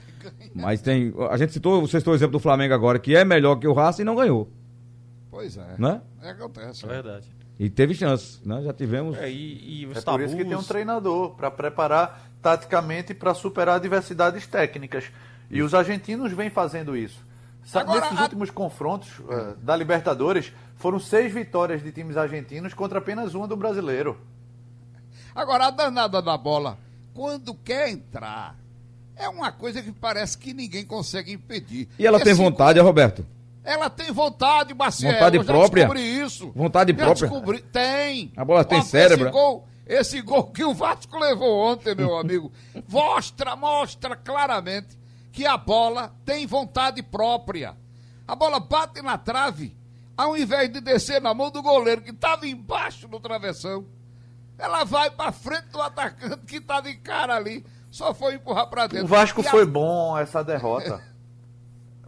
Speaker 3: Mas tem. A gente citou, você citou o exemplo do Flamengo agora, que é melhor que o Racing e não ganhou,
Speaker 6: Pois é.
Speaker 3: né?
Speaker 6: É, acontece.
Speaker 4: É verdade.
Speaker 3: E teve chance, né? Já tivemos.
Speaker 4: É, e, e os
Speaker 5: É por
Speaker 4: tabus...
Speaker 5: isso que tem um treinador, para preparar taticamente para superar adversidades técnicas. E os argentinos vêm fazendo isso. Sa-
Speaker 6: Agora,
Speaker 5: Nesses
Speaker 6: a-
Speaker 5: últimos confrontos eh, da Libertadores, foram seis vitórias de times argentinos contra apenas uma do brasileiro.
Speaker 6: Agora, a danada da bola, quando quer entrar, é uma coisa que parece que ninguém consegue impedir.
Speaker 3: E ela tem
Speaker 6: Esse
Speaker 3: vontade, é, Roberto?
Speaker 6: Ela tem vontade, Marcelo.
Speaker 3: Vontade
Speaker 6: eu já
Speaker 3: própria?
Speaker 6: descobri isso.
Speaker 3: Vontade
Speaker 6: já
Speaker 3: própria?
Speaker 6: Descobri. Tem.
Speaker 3: A bola tem
Speaker 6: Ó,
Speaker 3: cérebro,
Speaker 6: Esse gol, esse gol que o Vasco levou ontem, meu amigo, mostra, mostra claramente que a bola tem vontade própria. A bola bate na trave, ao invés de descer na mão do goleiro que estava embaixo do travessão. Ela vai pra frente do atacante que tá de cara ali. Só foi empurrar pra dentro.
Speaker 5: O Vasco
Speaker 6: E a-
Speaker 5: foi bom essa derrota.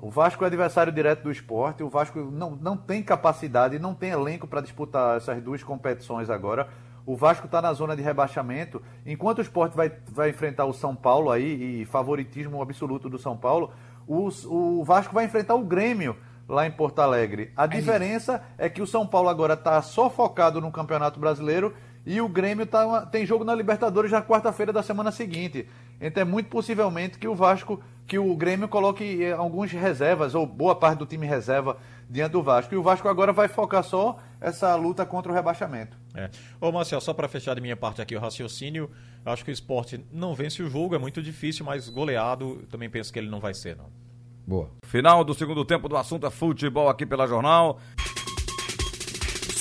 Speaker 5: O Vasco é adversário direto do esporte. O Vasco não, não tem capacidade, não tem elenco para disputar essas duas competições agora. O Vasco está na zona de rebaixamento. Enquanto o esporte vai, vai enfrentar o São Paulo aí, e favoritismo absoluto do São Paulo, o, o Vasco vai enfrentar o Grêmio lá em Porto Alegre. A diferença é que o São Paulo agora está só focado no Campeonato Brasileiro e o Grêmio tá, tem jogo na Libertadores na quarta-feira da semana seguinte. Então é muito possivelmente que o Vasco, que o Grêmio coloque eh, alguns reservas, ou boa parte do time reserva diante do Vasco. E o Vasco agora vai focar só essa luta contra o rebaixamento.
Speaker 4: É. Ô Marcel, só para fechar de minha parte aqui o raciocínio, acho que o esporte não vence o jogo, é muito difícil, mas goleado também penso que ele não vai ser, não.
Speaker 3: Boa. Final do segundo tempo do assunto é futebol aqui pela Jornal.